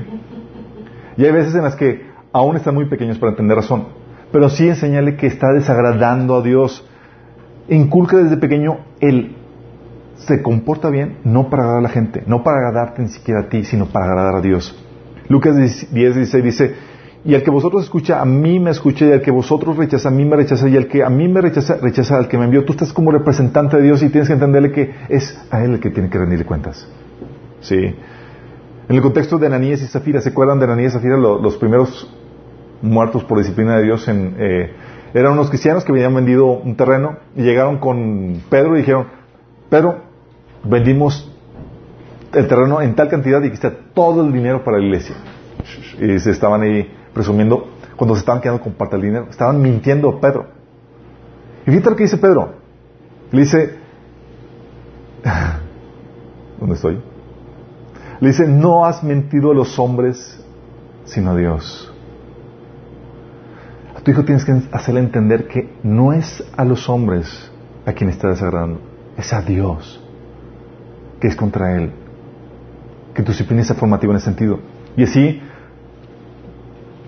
Y hay veces en las que aún están muy pequeños para entender razón. Pero sí enseñale que está desagradando a Dios. Inculca desde pequeño él se comporta bien no para agradar a la gente, no para agradarte ni siquiera a ti, sino para agradar a Dios. Lucas 10, 16 dice, y el que vosotros escucha, a mí me escucha, y el que vosotros rechaza, a mí me rechaza, y el que a mí me rechaza, rechaza al que me envió. Tú estás como representante de Dios y tienes que entenderle que es a Él el que tiene que rendirle cuentas. Sí. En el contexto de Ananías y Zafira, ¿se acuerdan de Ananías y Zafira? Los, primeros muertos por disciplina de Dios en, eh, eran unos cristianos que habían vendido un terreno y llegaron con Pedro y dijeron, Pedro, vendimos el terreno en tal cantidad y está todo el dinero para la iglesia. Y se estaban ahí presumiendo cuando se estaban quedando con parte del dinero. Estaban mintiendo a Pedro. Y fíjate lo que dice Pedro. Le dice, ¿dónde estoy? Le dice, no has mentido a los hombres, sino a Dios. Tu hijo tienes que hacerle entender que no es a los hombres a quien está desagradando, es a Dios, que es contra Él. Que tu disciplina sea formativa en ese sentido. Y así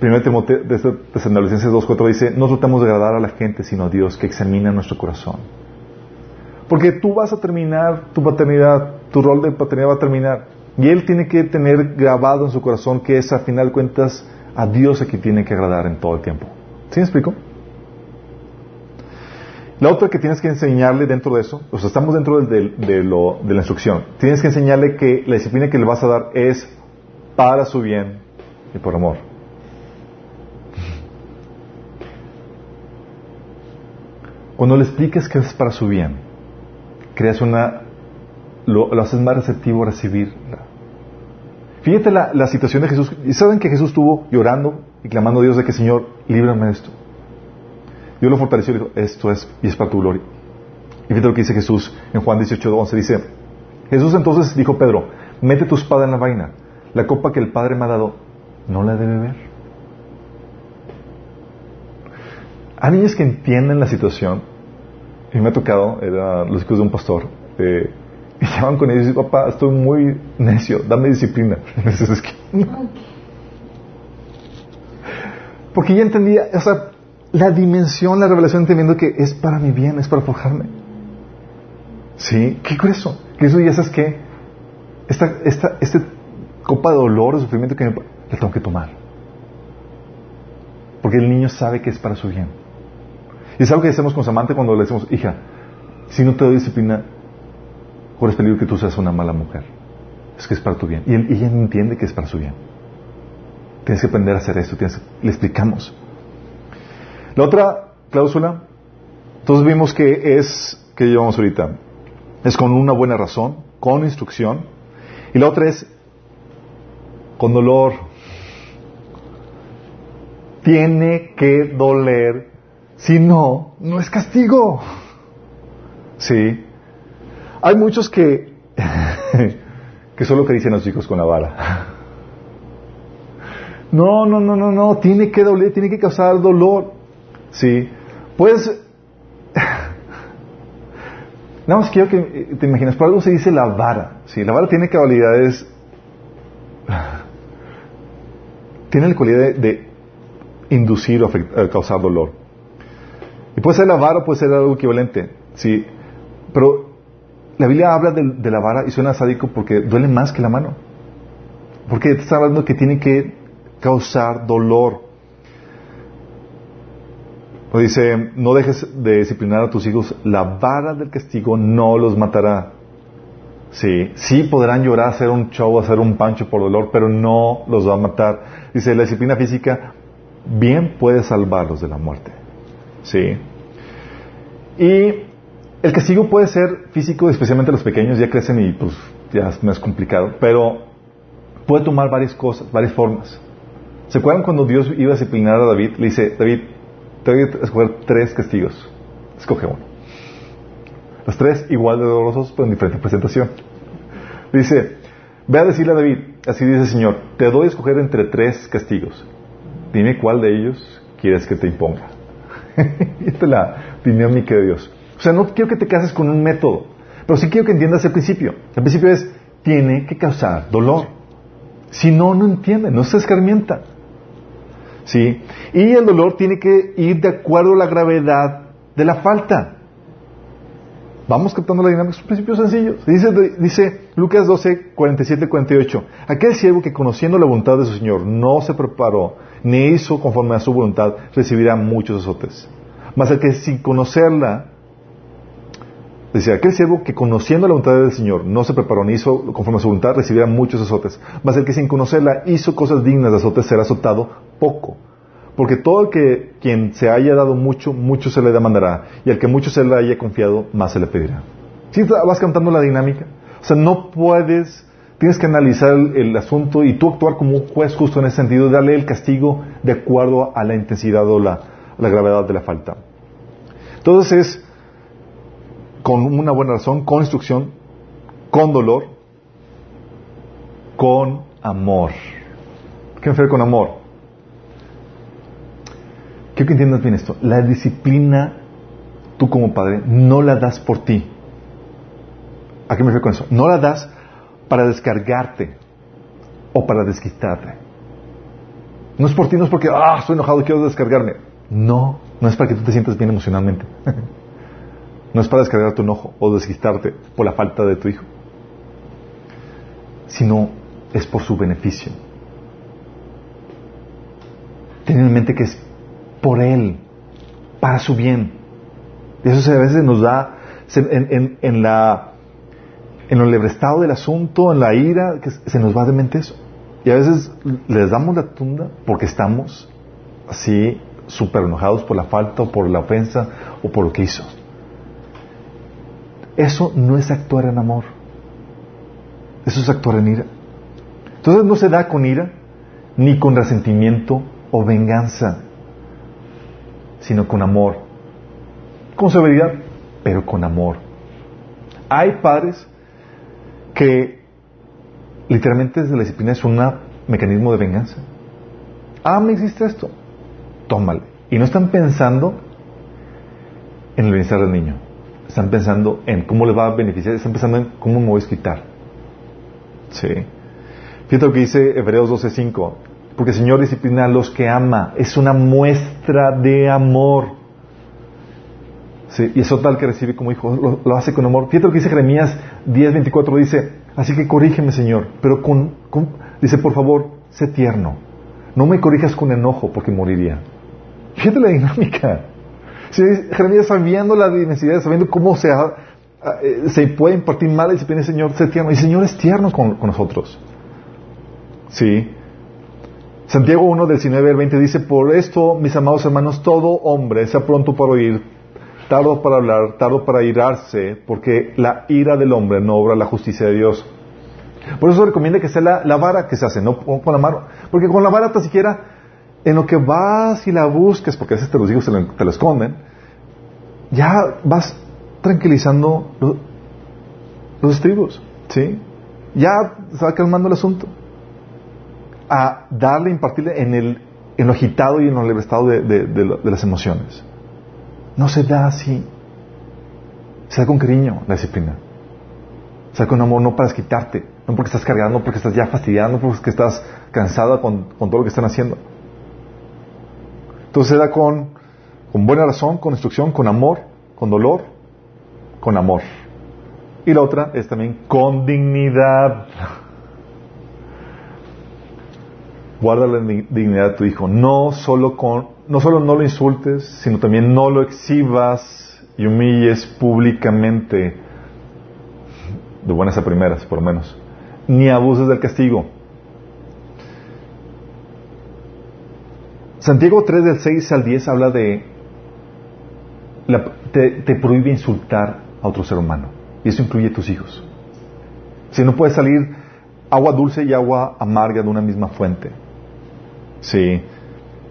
1 Timoteo, Tesalonicenses 2.4 dice, no tratamos de agradar a la gente, sino a Dios que examina nuestro corazón. Porque tú vas a terminar tu paternidad, tu rol de paternidad va a terminar. Y Él tiene que tener grabado en su corazón que es, a final de cuentas, a Dios a quien tiene que agradar en todo el tiempo. ¿Sí me explico? La otra que tienes que enseñarle dentro de eso, o sea, estamos dentro de, de la instrucción, tienes que enseñarle que la disciplina que le vas a dar es para su bien y por amor. Cuando le expliques que es para su bien, creas una, lo, haces más receptivo a recibirla. Fíjate la, situación de Jesús. ¿Y saben que Jesús estuvo llorando y clamando a Dios de que, Señor, líbrame de esto? Dios lo fortaleció y dijo, esto es, y es para tu gloria. Y fíjate lo que dice Jesús en Juan 18, 11. Dice, Jesús entonces dijo Pedro, mete tu espada en la vaina. La copa que el Padre me ha dado, no la debe beber. Hay niños que entienden la situación. Y me ha tocado, era los hijos de un pastor. Eh, y llaman con ellos y dicen, papá, estoy muy necio, dame disciplina. es que, Porque ya entendía, o sea, la dimensión, la revelación entendiendo que es para mi bien, es para forjarme. ¿Sí? ¿Qué eso? Que eso ya sabes que esta, esta, este copa de dolor, de sufrimiento que me, la tengo que tomar. Porque el niño sabe que es para su bien. Y es algo que decimos con Samantha cuando le decimos, hija, si no te doy disciplina, corres peligro que tú seas una mala mujer. Es que es para tu bien. Y, ella entiende que es para su bien. Tienes que aprender a hacer esto. le explicamos. La otra cláusula, entonces vimos que es, que llevamos ahorita, es con una buena razón, con instrucción. Y la otra es con dolor. Tiene que doler, si no, no es castigo. Sí. Hay muchos que, que solo que dicen los chicos con la vara. No, no, no, no, no, tiene que doler, tiene que causar dolor. Sí. Pues, nada más quiero que te imaginas, por algo se dice la vara. Sí, la vara tiene cualidades, tiene la cualidad de, inducir o causar dolor. Y puede ser la vara, puede ser algo equivalente. Sí. Pero la Biblia habla de, la vara y suena sádico porque duele más que la mano. Porque está hablando que tiene que causar dolor. Dice, no dejes de disciplinar a tus hijos, la vara del castigo no los matará. Sí, sí podrán llorar, hacer un show, hacer un pancho por dolor, pero no los va a matar. Dice, la disciplina física bien puede salvarlos de la muerte. Sí. Y el castigo puede ser físico, especialmente los pequeños, ya crecen y pues ya es complicado, pero puede tomar varias cosas, varias formas. ¿Se acuerdan cuando Dios iba a disciplinar a David? Le dice, David, te voy a escoger tres castigos. Escoge uno. Los tres igual de dolorosos, pero en diferente presentación. Dice, ve a decirle a David, así dice el Señor, te doy a escoger entre tres castigos. Dime cuál de ellos quieres que te imponga. Esta es la dinámica de Dios. O sea, no quiero que te cases con un método, pero sí quiero que entiendas el principio. El principio es, tiene que causar dolor. Si no, no entiende, no se escarmienta. ¿Sí? Y el dolor tiene que ir de acuerdo a la gravedad de la falta. Vamos captando la dinámica, es un principio sencillo. Dice, dice Lucas 12, 47, 48. Aquel siervo que conociendo la voluntad de su Señor no se preparó ni hizo conforme a su voluntad, recibirá muchos azotes. Mas el que sin conocerla Decía, aquel siervo que conociendo la voluntad del Señor no se preparó ni hizo conforme a su voluntad, recibirá muchos azotes. Mas el que sin conocerla hizo cosas dignas de azotes será azotado poco. Porque todo el que quien se haya dado mucho, mucho se le demandará. Y al que mucho se le haya confiado, más se le pedirá. ¿Sí vas cantando la dinámica? O sea, no puedes, tienes que analizar el, asunto y tú actuar como un juez justo en ese sentido, y darle el castigo de acuerdo a la intensidad o la, la gravedad de la falta. Entonces es con una buena razón, con instrucción, con dolor, con amor. ¿Qué me refiero con amor? Quiero que entiendas bien esto. La disciplina, tú como padre, no la das por ti. ¿A qué me refiero con eso? No la das para descargarte o para desquitarte. No es por ti, no es porque, ah, estoy enojado y quiero descargarme. No, no es para que tú te sientas bien emocionalmente. No es para descargar tu enojo o desquistarte por la falta de tu hijo, sino es por su beneficio. Ten en mente que es por Él, para su bien. Eso a veces nos da en, en, la en lebrestado del asunto, en la ira, que se nos va de mente eso. Y a veces les damos la tunda porque estamos así súper enojados por la falta o por la ofensa o por lo que hizo. Eso no es actuar en amor. Eso es actuar en ira. Entonces no se da con ira, ni con resentimiento o venganza, sino con amor. Con severidad, pero con amor. Hay padres que literalmente desde la disciplina es un mecanismo de venganza. Ah, me existe esto. Tómale. Y no están pensando en el bienestar del niño están pensando en cómo le va a beneficiar, están pensando en cómo me voy a quitar. Sí. Fíjate lo que dice Hebreos 12:5. Porque el Señor disciplina a los que ama. Es una muestra de amor. Sí, y eso tal que recibe como hijo, lo, hace con amor. Fíjate lo que dice Jeremías 10, 24, dice, así que corrígeme, Señor, pero con, dice, por favor, sé tierno. No me corrijas con enojo porque moriría. Fíjate la dinámica. Jeremías sabiendo la necesidad, sabiendo cómo se, eh, se puede impartir mala disciplina, Señor, sé tierno. Y el Señor es tierno con, con nosotros. Sí. Santiago 1 del 19 al 20 dice, por esto, mis amados hermanos, todo hombre sea pronto para oír, tardo para hablar, tardo para irarse, porque la ira del hombre no obra la justicia de Dios. Por eso recomienda que sea la, vara que se hace, no con la mano. Porque con la vara tan siquiera, en lo que vas y la busques, porque a veces te los hijos te lo, esconden, ya vas tranquilizando los, los estribos, ¿sí? Ya se va calmando el asunto a darle, impartirle en, el, en lo agitado y en el estado de, de, las emociones. No se da así. Se da con cariño la disciplina. Se da con amor, no para quitarte, no porque estás cargando, no porque estás ya fastidiando, no porque estás cansada con, con todo lo que están haciendo. Entonces se da con, con buena razón, con instrucción, con amor, con dolor, con amor. Y la otra es también con dignidad guarda la dignidad de tu hijo. No solo, con, no no lo insultes, sino también no lo exhibas y humilles públicamente. De buenas a primeras, por lo menos. Ni abuses del castigo. Santiago 3 del 6 al 10 habla de... te, prohíbe insultar a otro ser humano. Y eso incluye a tus hijos. Si no puede salir agua dulce y agua amarga de una misma fuente. Sí.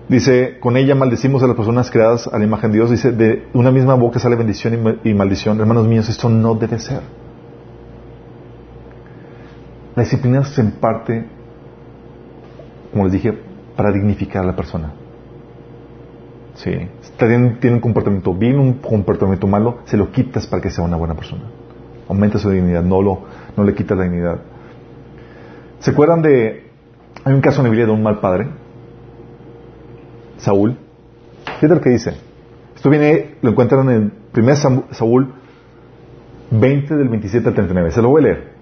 Dice, con ella maldecimos a las personas creadas a la imagen de Dios. Dice, de una misma boca sale bendición y maldición. Hermanos míos, esto no debe ser. La disciplina se imparte, como les dije, para dignificar a la persona. Sí. Tiene, tiene un comportamiento bien, un comportamiento malo, se lo quitas para que sea una buena persona. Aumenta su dignidad, no, lo, no le quitas la dignidad. ¿Se acuerdan de... Hay un caso en la Biblia de un mal padre? Saúl. Fíjate lo que dice. Esto viene, lo encuentran en 1 Saúl 20 del 27 al 39. Se lo voy a leer.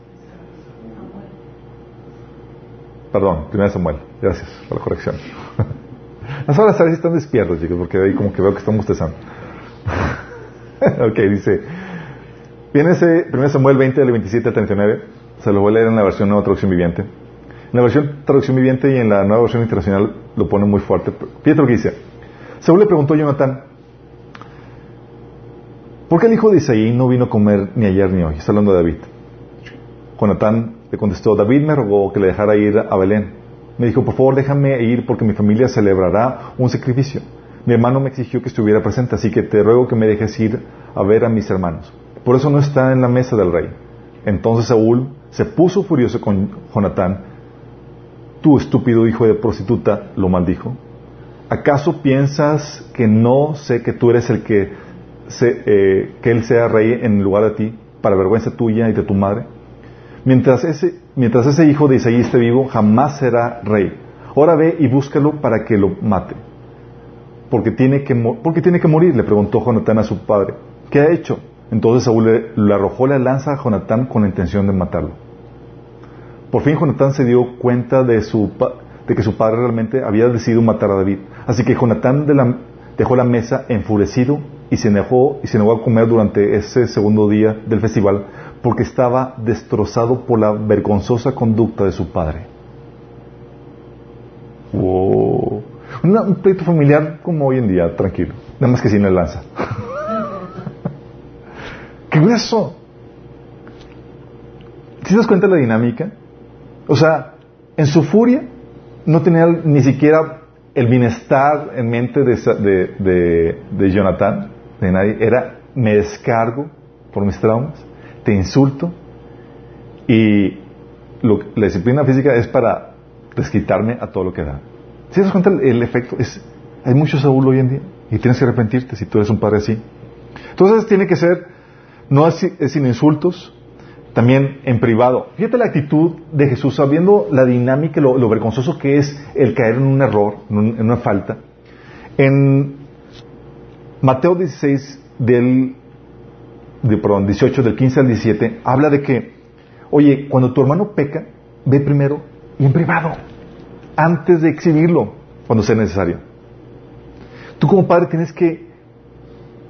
Perdón, 1 Samuel. Gracias por la corrección. Las horas a si están despiertos, chicos, porque ahí como que veo que están bostezando. ok, dice. Viene ese 1 Samuel 20 del 27 al 39. Se lo voy a leer en la versión nueva traducción viviente. En la versión traducción viviente y en la nueva versión internacional lo pone muy fuerte. Fíjate lo que dice. Saúl le preguntó a Jonathan, ¿por qué el hijo de Isaí no vino a comer ni ayer ni hoy? Está hablando de David. Jonathan le contestó, David me rogó que le dejara ir a Belén. Me dijo, por favor déjame ir porque mi familia celebrará un sacrificio. Mi hermano me exigió que estuviera presente, así que te ruego que me dejes ir a ver a mis hermanos. Por eso no está en la mesa del rey. Entonces Saúl se puso furioso con Jonatán tú estúpido hijo de prostituta, lo maldijo. ¿Acaso piensas que no sé que tú eres el que, eh, que él sea rey en lugar de ti, para vergüenza tuya y de tu madre? Mientras ese, mientras ese hijo de Isaí esté vivo, jamás será rey. Ahora ve y búscalo para que lo mate. Porque tiene que, porque tiene que morir, le preguntó Jonatán a su padre. ¿Qué ha hecho? Entonces Saúl le arrojó la lanza a Jonatán con la intención de matarlo. Por fin Jonatán se dio cuenta de, su, de que su padre realmente había decidido matar a David. Así que Jonatán dejó la mesa enfurecido y se, negó, y se negó a comer durante ese segundo día del festival porque estaba destrozado por la vergonzosa conducta de su padre. Wow. un pleito familiar como hoy en día, tranquilo. Nada más que sin la lanza. ¿Qué es eso? ¿Te das cuenta de la dinámica? O sea, en su furia no tenía ni siquiera el bienestar en mente de, de, de, Jonathan, de nadie. Era, me descargo por mis traumas, te insulto y la disciplina física es para desquitarme a todo lo que da. Si das cuenta el, efecto, es, hay mucho Saúl hoy en día y tienes que arrepentirte si tú eres un padre así. Entonces tiene que ser, no es sin insultos, también en privado. Fíjate la actitud de Jesús, sabiendo la dinámica, lo, lo vergonzoso que es el caer en un error, en, una falta. En Mateo 16, del, de, perdón, 18, del 15 al 17, habla de que, oye, cuando tu hermano peca, ve primero y en privado, antes de exhibirlo, cuando sea necesario. Tú como padre tienes que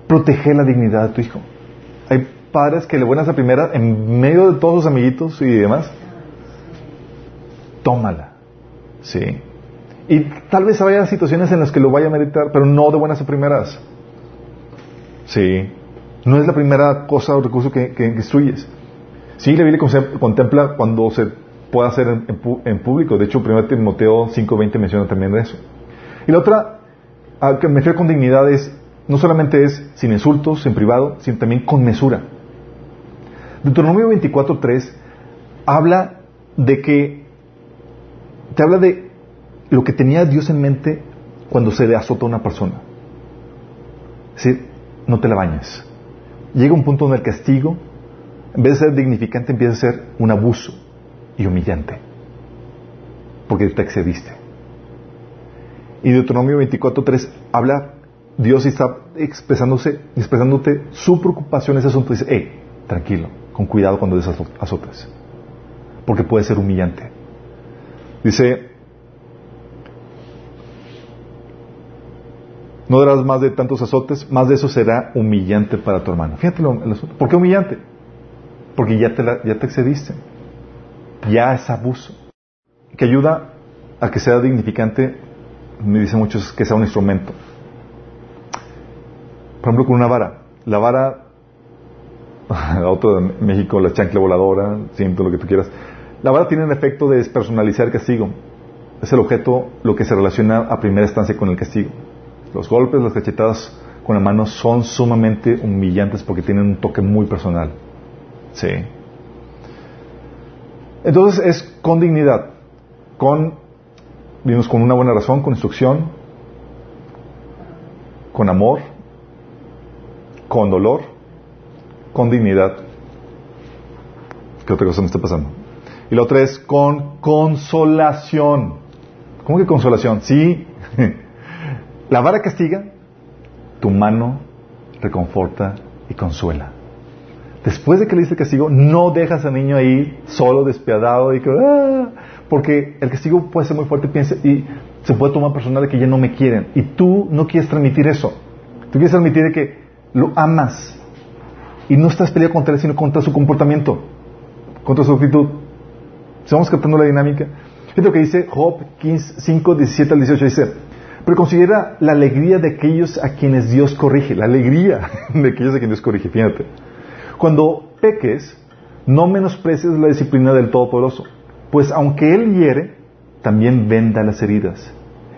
proteger la dignidad de tu hijo. Hay padres que le buenas a primera en medio de todos sus amiguitos y demás. Tómala. Sí. Y tal vez haya situaciones en las que lo vaya a meditar, pero no de buenas a primeras. Sí. No es la primera cosa o recurso que, que instruyes. Sí, la Biblia contempla cuando se puede hacer en, público. De hecho, 1 Timoteo 5.20 menciona también eso. Y la otra, a que me refiero con dignidad es, no solamente es sin insultos, en privado, sino también con mesura. Deuteronomio 24.3 habla de que, te habla de lo que tenía Dios en mente cuando se le azota a una persona. Es decir, no te la bañes. Llega un punto donde el castigo, en vez de ser dignificante, empieza a ser un abuso y humillante. Porque te excediste. Y Deuteronomio 24.3 habla, Dios está expresándose, expresándote su preocupación en ese asunto. Dice, hey, tranquilo, con cuidado cuando des azotes. Porque puede ser humillante. Dice, no darás más de tantos azotes, más de eso será humillante para tu hermano. Fíjate el asunto. ¿Por qué humillante? Porque ya te, ya te excediste. Ya es abuso. Que ayuda a que sea dignificante, me dicen muchos, que sea un instrumento. Por ejemplo, con una vara. La vara, otro de México, la chancla voladora, siento lo que tú quieras. La vara tiene el efecto de despersonalizar el castigo. Es el objeto lo que se relaciona a primera instancia con el castigo. Los golpes, las cachetadas con la mano son sumamente humillantes porque tienen un toque muy personal. Sí. Entonces es con dignidad, con, vimos, con una buena razón, con instrucción, con amor, con dolor, con dignidad. ¿Qué otra cosa me está pasando? Y la otra es con consolación. ¿Cómo que consolación? Sí. La vara castiga, tu mano reconforta y consuela. Después de que le diste el castigo, no dejas al niño ahí solo, despiadado y que, ah", porque el castigo puede ser muy fuerte piensa, y se puede tomar personal de que ya no me quieren. Y tú no quieres transmitir eso. Tú quieres transmitir que lo amas y no estás peleando contra él, sino contra su comportamiento, contra su actitud. Estamos captando la dinámica. Es lo que dice Job 15, 5, 17 al 18. Dice, pero considera la alegría de aquellos a quienes Dios corrige, la alegría de aquellos a quienes Dios corrige, fíjate. Cuando peques, no menosprecies la disciplina del Todopoderoso, pues aunque Él hiere, también venda las heridas.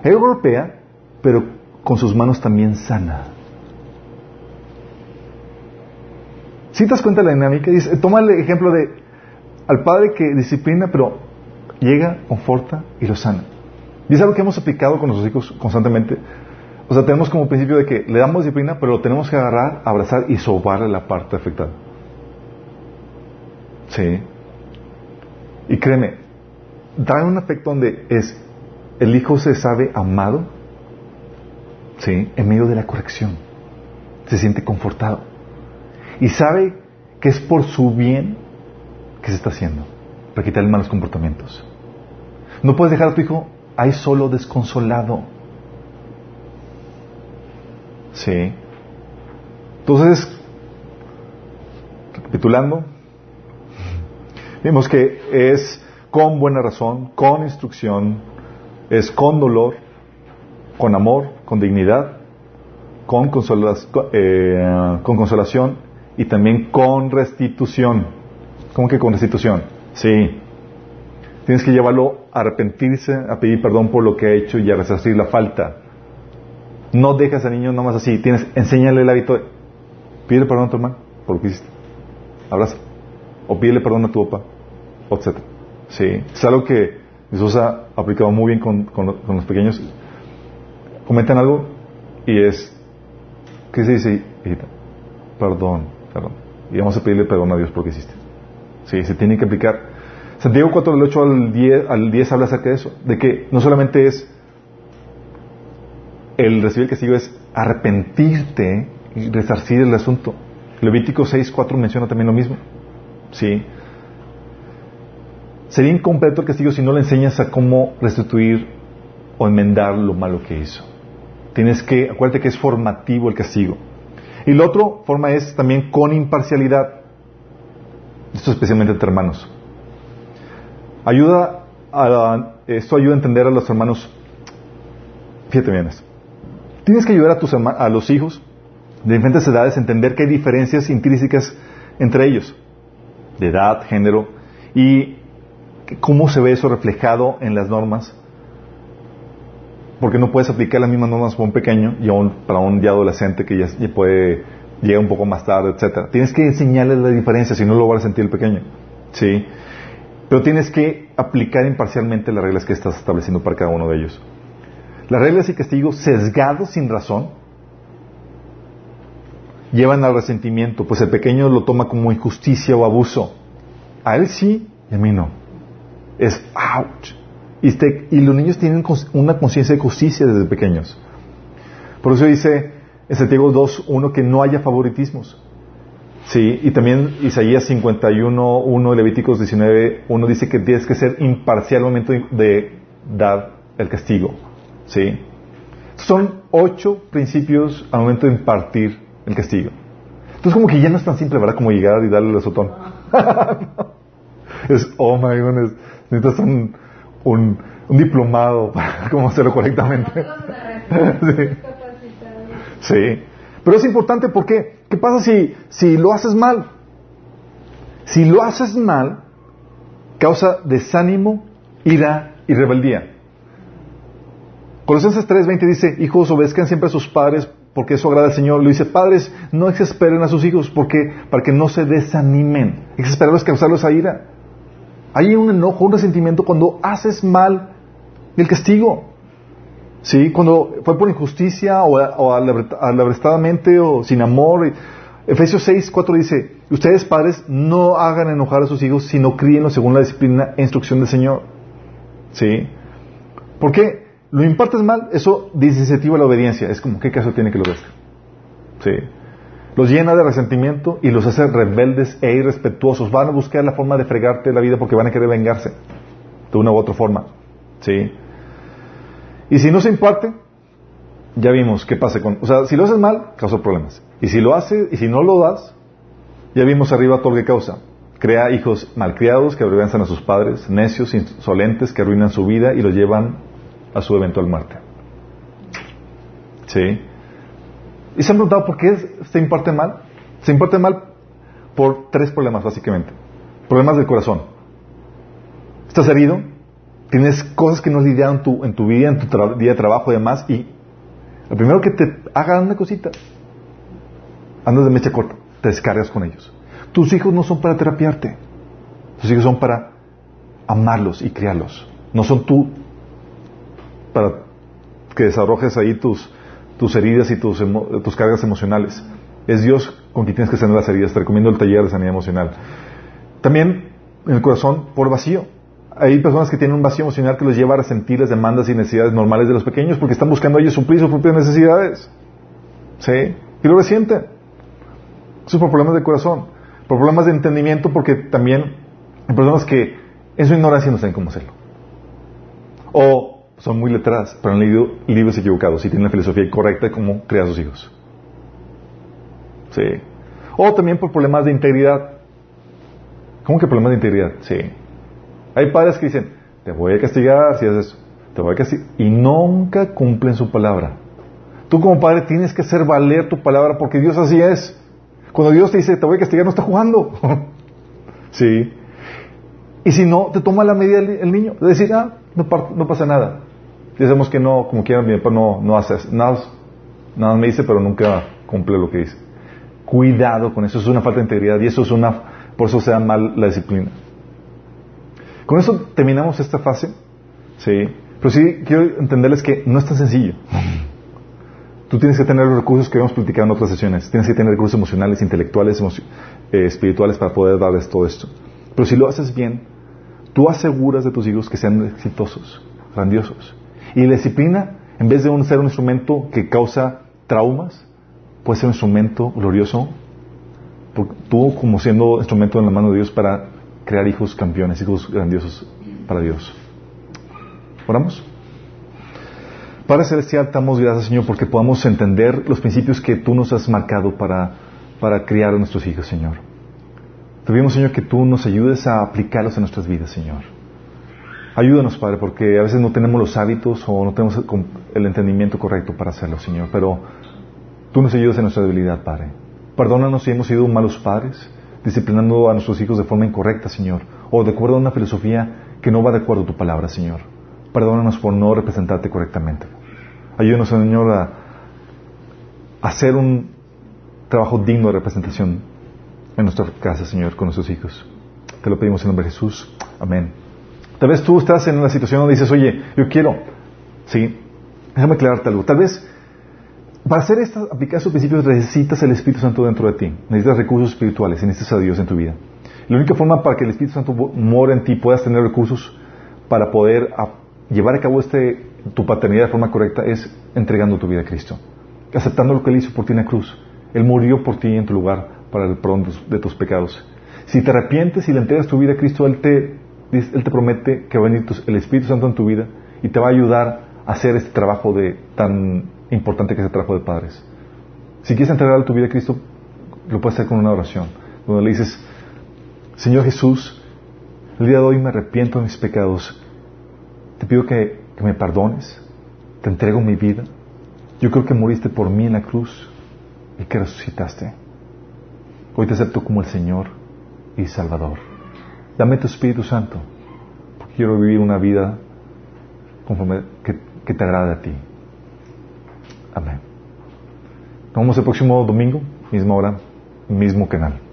Él golpea, pero con sus manos también sana. Si te das cuenta de la dinámica, toma el ejemplo de al padre que disciplina, pero llega, conforta y lo sana. Y es algo que hemos aplicado con nuestros hijos constantemente. O sea, tenemos como principio de que le damos disciplina, pero lo tenemos que agarrar, abrazar y sobarle la parte afectada. Sí. Y créeme, da un afecto donde es el hijo se sabe amado, sí, en medio de la corrección. Se siente confortado. Y sabe que es por su bien que se está haciendo, para quitarle malos comportamientos. No puedes dejar a tu hijo ahí solo desconsolado. Sí. Entonces, recapitulando, Vimos que es con buena razón, con instrucción, es con dolor, con amor, con dignidad, con, eh, con consolación y también con restitución. ¿Cómo que con restitución? Sí. Tienes que llevarlo a arrepentirse, a pedir perdón por lo que ha hecho y a resarcir la falta. No dejas al niño nomás así. Tienes, enséñale el hábito de, pide perdón a tu hermano por lo que hiciste. Abraza o pídele perdón a tu papá, etc. Sí, es algo que Jesús ha aplicado muy bien con, con, los pequeños. Comentan algo y es, ¿qué se dice, Perdón, perdón. Y vamos a pedirle perdón a Dios por lo que hiciste. Sí, se tiene que aplicar. Santiago 4 del 8 al 10, al 10 habla acerca de eso, de que no solamente es el recibir el castigo, es arrepentirte y resarcir el asunto. Levítico 6.4 menciona también lo mismo. ¿Sí? Sería incompleto el castigo si no le enseñas a cómo restituir o enmendar lo malo que hizo. Tienes que, acuérdate que es formativo el castigo. Y la otra forma es también con imparcialidad. Esto especialmente entre hermanos. Ayuda a, esto ayuda a entender a los hermanos. Fíjate bien. Tienes que ayudar a, tus, a los hijos de diferentes edades a entender que hay diferencias intrínsecas entre ellos, de edad, género, y cómo se ve eso reflejado en las normas. Porque no puedes aplicar las mismas normas para un pequeño y aún para un ya adolescente que ya, puede llegar un poco más tarde, etcétera. Tienes que enseñarles la diferencia, si no lo va a sentir el pequeño. ¿Sí? Pero tienes que aplicar imparcialmente las reglas que estás estableciendo para cada uno de ellos. Las reglas y castigos sesgados sin razón llevan al resentimiento, pues el pequeño lo toma como injusticia o abuso. A él sí y a mí no. Es ouch. Y, este, y los niños tienen una conciencia de justicia desde pequeños. Por eso dice en Santiago 2.1 que no haya favoritismos. Sí, y también Isaías 51, 1 Levíticos 19, 1 dice que tienes que ser imparcial al momento de dar el castigo. Sí. Son ocho principios al momento de impartir el castigo. Entonces como que ya no es tan simple, ¿verdad? Como llegar y darle el azotón. es, oh my goodness, necesitas un, un, un diplomado para cómo hacerlo correctamente. sí. sí. Pero es importante porque ¿Qué pasa si, si lo haces mal? Si lo haces mal, causa desánimo, ira y rebeldía. Colosenses 3:20 dice, hijos, obedezcan siempre a sus padres porque eso agrada al Señor. Lo dice, padres, no exasperen a sus hijos porque, para que no se desanimen. Exasperarlos, causarlos a ira. Hay un enojo, un resentimiento cuando haces mal el castigo. ¿Sí? Cuando fue por injusticia o, o o sin amor. Efesios 6, 4 dice, ustedes padres no hagan enojar a sus hijos, sino críenlos según la disciplina e instrucción del Señor. ¿Sí? ¿Por qué? Lo impartes mal, eso desincentiva la obediencia. Es como, ¿qué caso tiene que lo obedezca? ¿Sí? Los llena de resentimiento y los hace rebeldes e irrespetuosos. Van a buscar la forma de fregarte la vida porque van a querer vengarse de una u otra forma. ¿Sí? Y si no se imparte, ya vimos qué pasa con... O sea, si lo haces mal, causa problemas. Y si lo haces, y si no lo das, ya vimos arriba todo lo que causa. Crea hijos malcriados que avergüenzan a sus padres, necios, insolentes, que arruinan su vida y los llevan a su eventual muerte. ¿Sí? ¿Y se han preguntado por qué se imparte mal? Se imparte mal por tres problemas, básicamente. Problemas del corazón. Estás herido, Tienes cosas que no has lidiado en tu, en tu vida, en tu día de trabajo y demás. Y lo primero que te haga una cosita, andas de mecha corta, te descargas con ellos. Tus hijos no son para terapiarte. Tus hijos son para amarlos y criarlos. No son tú para que desarrojes ahí tus, tus heridas y tus, tus cargas emocionales. Es Dios con quien tienes que sanar las heridas. Te recomiendo el taller de sanidad emocional. También en el corazón por vacío hay personas que tienen un vacío emocional que los lleva a sentir las demandas y necesidades normales de los pequeños porque están buscando ellos suplir sus propias necesidades. ¿Sí? Y lo resienten. Eso por problemas de corazón. Por problemas de entendimiento porque también hay personas que en su ignorancia no saben cómo hacerlo. O son muy letradas, pero han leído libros equivocados y tienen la filosofía incorrecta de cómo crear sus hijos. ¿Sí? O también por problemas de integridad. ¿Cómo que problemas de integridad? Sí. Hay padres que dicen, te voy a castigar si haces eso, te voy a castigar, y nunca cumplen su palabra. Tú como padre tienes que hacer valer tu palabra porque Dios así es. Cuando Dios te dice, te voy a castigar, no está jugando. sí. Y si no, te toma la medida el, niño. De decir, ah, no, pasa nada. Decimos que no, como quieran, mi papá no, no hace nada. Nada me dice, pero nunca cumple lo que dice. Cuidado con eso, es una falta de integridad y eso es una, por eso se da mal la disciplina. Con eso terminamos esta fase. Sí. Pero sí quiero entenderles que no es tan sencillo. Tú tienes que tener los recursos que hemos platicado en otras sesiones. Tienes que tener recursos emocionales, intelectuales, eh, espirituales para poder darles todo esto. Pero si lo haces bien, tú aseguras de tus hijos que sean exitosos, grandiosos. Y la disciplina, en vez de ser un instrumento que causa traumas, puedes ser un instrumento glorioso, tú como siendo instrumento en la mano de Dios para crear hijos campeones, hijos grandiosos para Dios. ¿Oramos? Padre Celestial, damos gracias, Señor, porque podamos entender los principios que tú nos has marcado para, para criar a nuestros hijos, Señor. Te pedimos, Señor, que tú nos ayudes a aplicarlos en nuestras vidas, Señor. Ayúdanos, Padre, porque a veces no tenemos los hábitos o no tenemos el entendimiento correcto para hacerlo, Señor, pero tú nos ayudas en nuestra debilidad, Padre. Perdónanos si hemos sido malos padres, disciplinando a nuestros hijos de forma incorrecta, Señor, o de acuerdo a una filosofía que no va de acuerdo a tu palabra, Señor. Perdónanos por no representarte correctamente. Ayúdanos, Señor, a hacer un trabajo digno de representación en nuestra casa, Señor, con nuestros hijos. Te lo pedimos en nombre de Jesús. Amén. Tal vez tú estás en una situación donde dices, oye, yo quiero, sí, déjame aclararte algo. Tal vez para hacer esta, aplicar estos principios necesitas el Espíritu Santo dentro de ti. Necesitas recursos espirituales, necesitas a Dios en tu vida. La única forma para que el Espíritu Santo more en ti puedas tener recursos para poder llevar a cabo este tu paternidad de forma correcta es entregando tu vida a Cristo, aceptando lo que Él hizo por ti en la cruz. Él murió por ti en tu lugar para el perdón de tus pecados. Si te arrepientes y le entregas tu vida a Cristo, Él te, él te promete que va a venir el Espíritu Santo en tu vida y te va a ayudar a hacer este trabajo de tan importante que es el trabajo de padres. Si quieres entregar tu vida a Cristo, lo puedes hacer con una oración, donde le dices, Señor Jesús, el día de hoy me arrepiento de mis pecados, te pido que que me perdones, te entrego mi vida. Yo creo que moriste por mí en la cruz y que resucitaste. Hoy te acepto como el Señor y Salvador. Dame tu Espíritu Santo, porque quiero vivir una vida conforme que, que te agrade a ti. Amén. Nos vemos el próximo domingo, misma hora, mismo canal.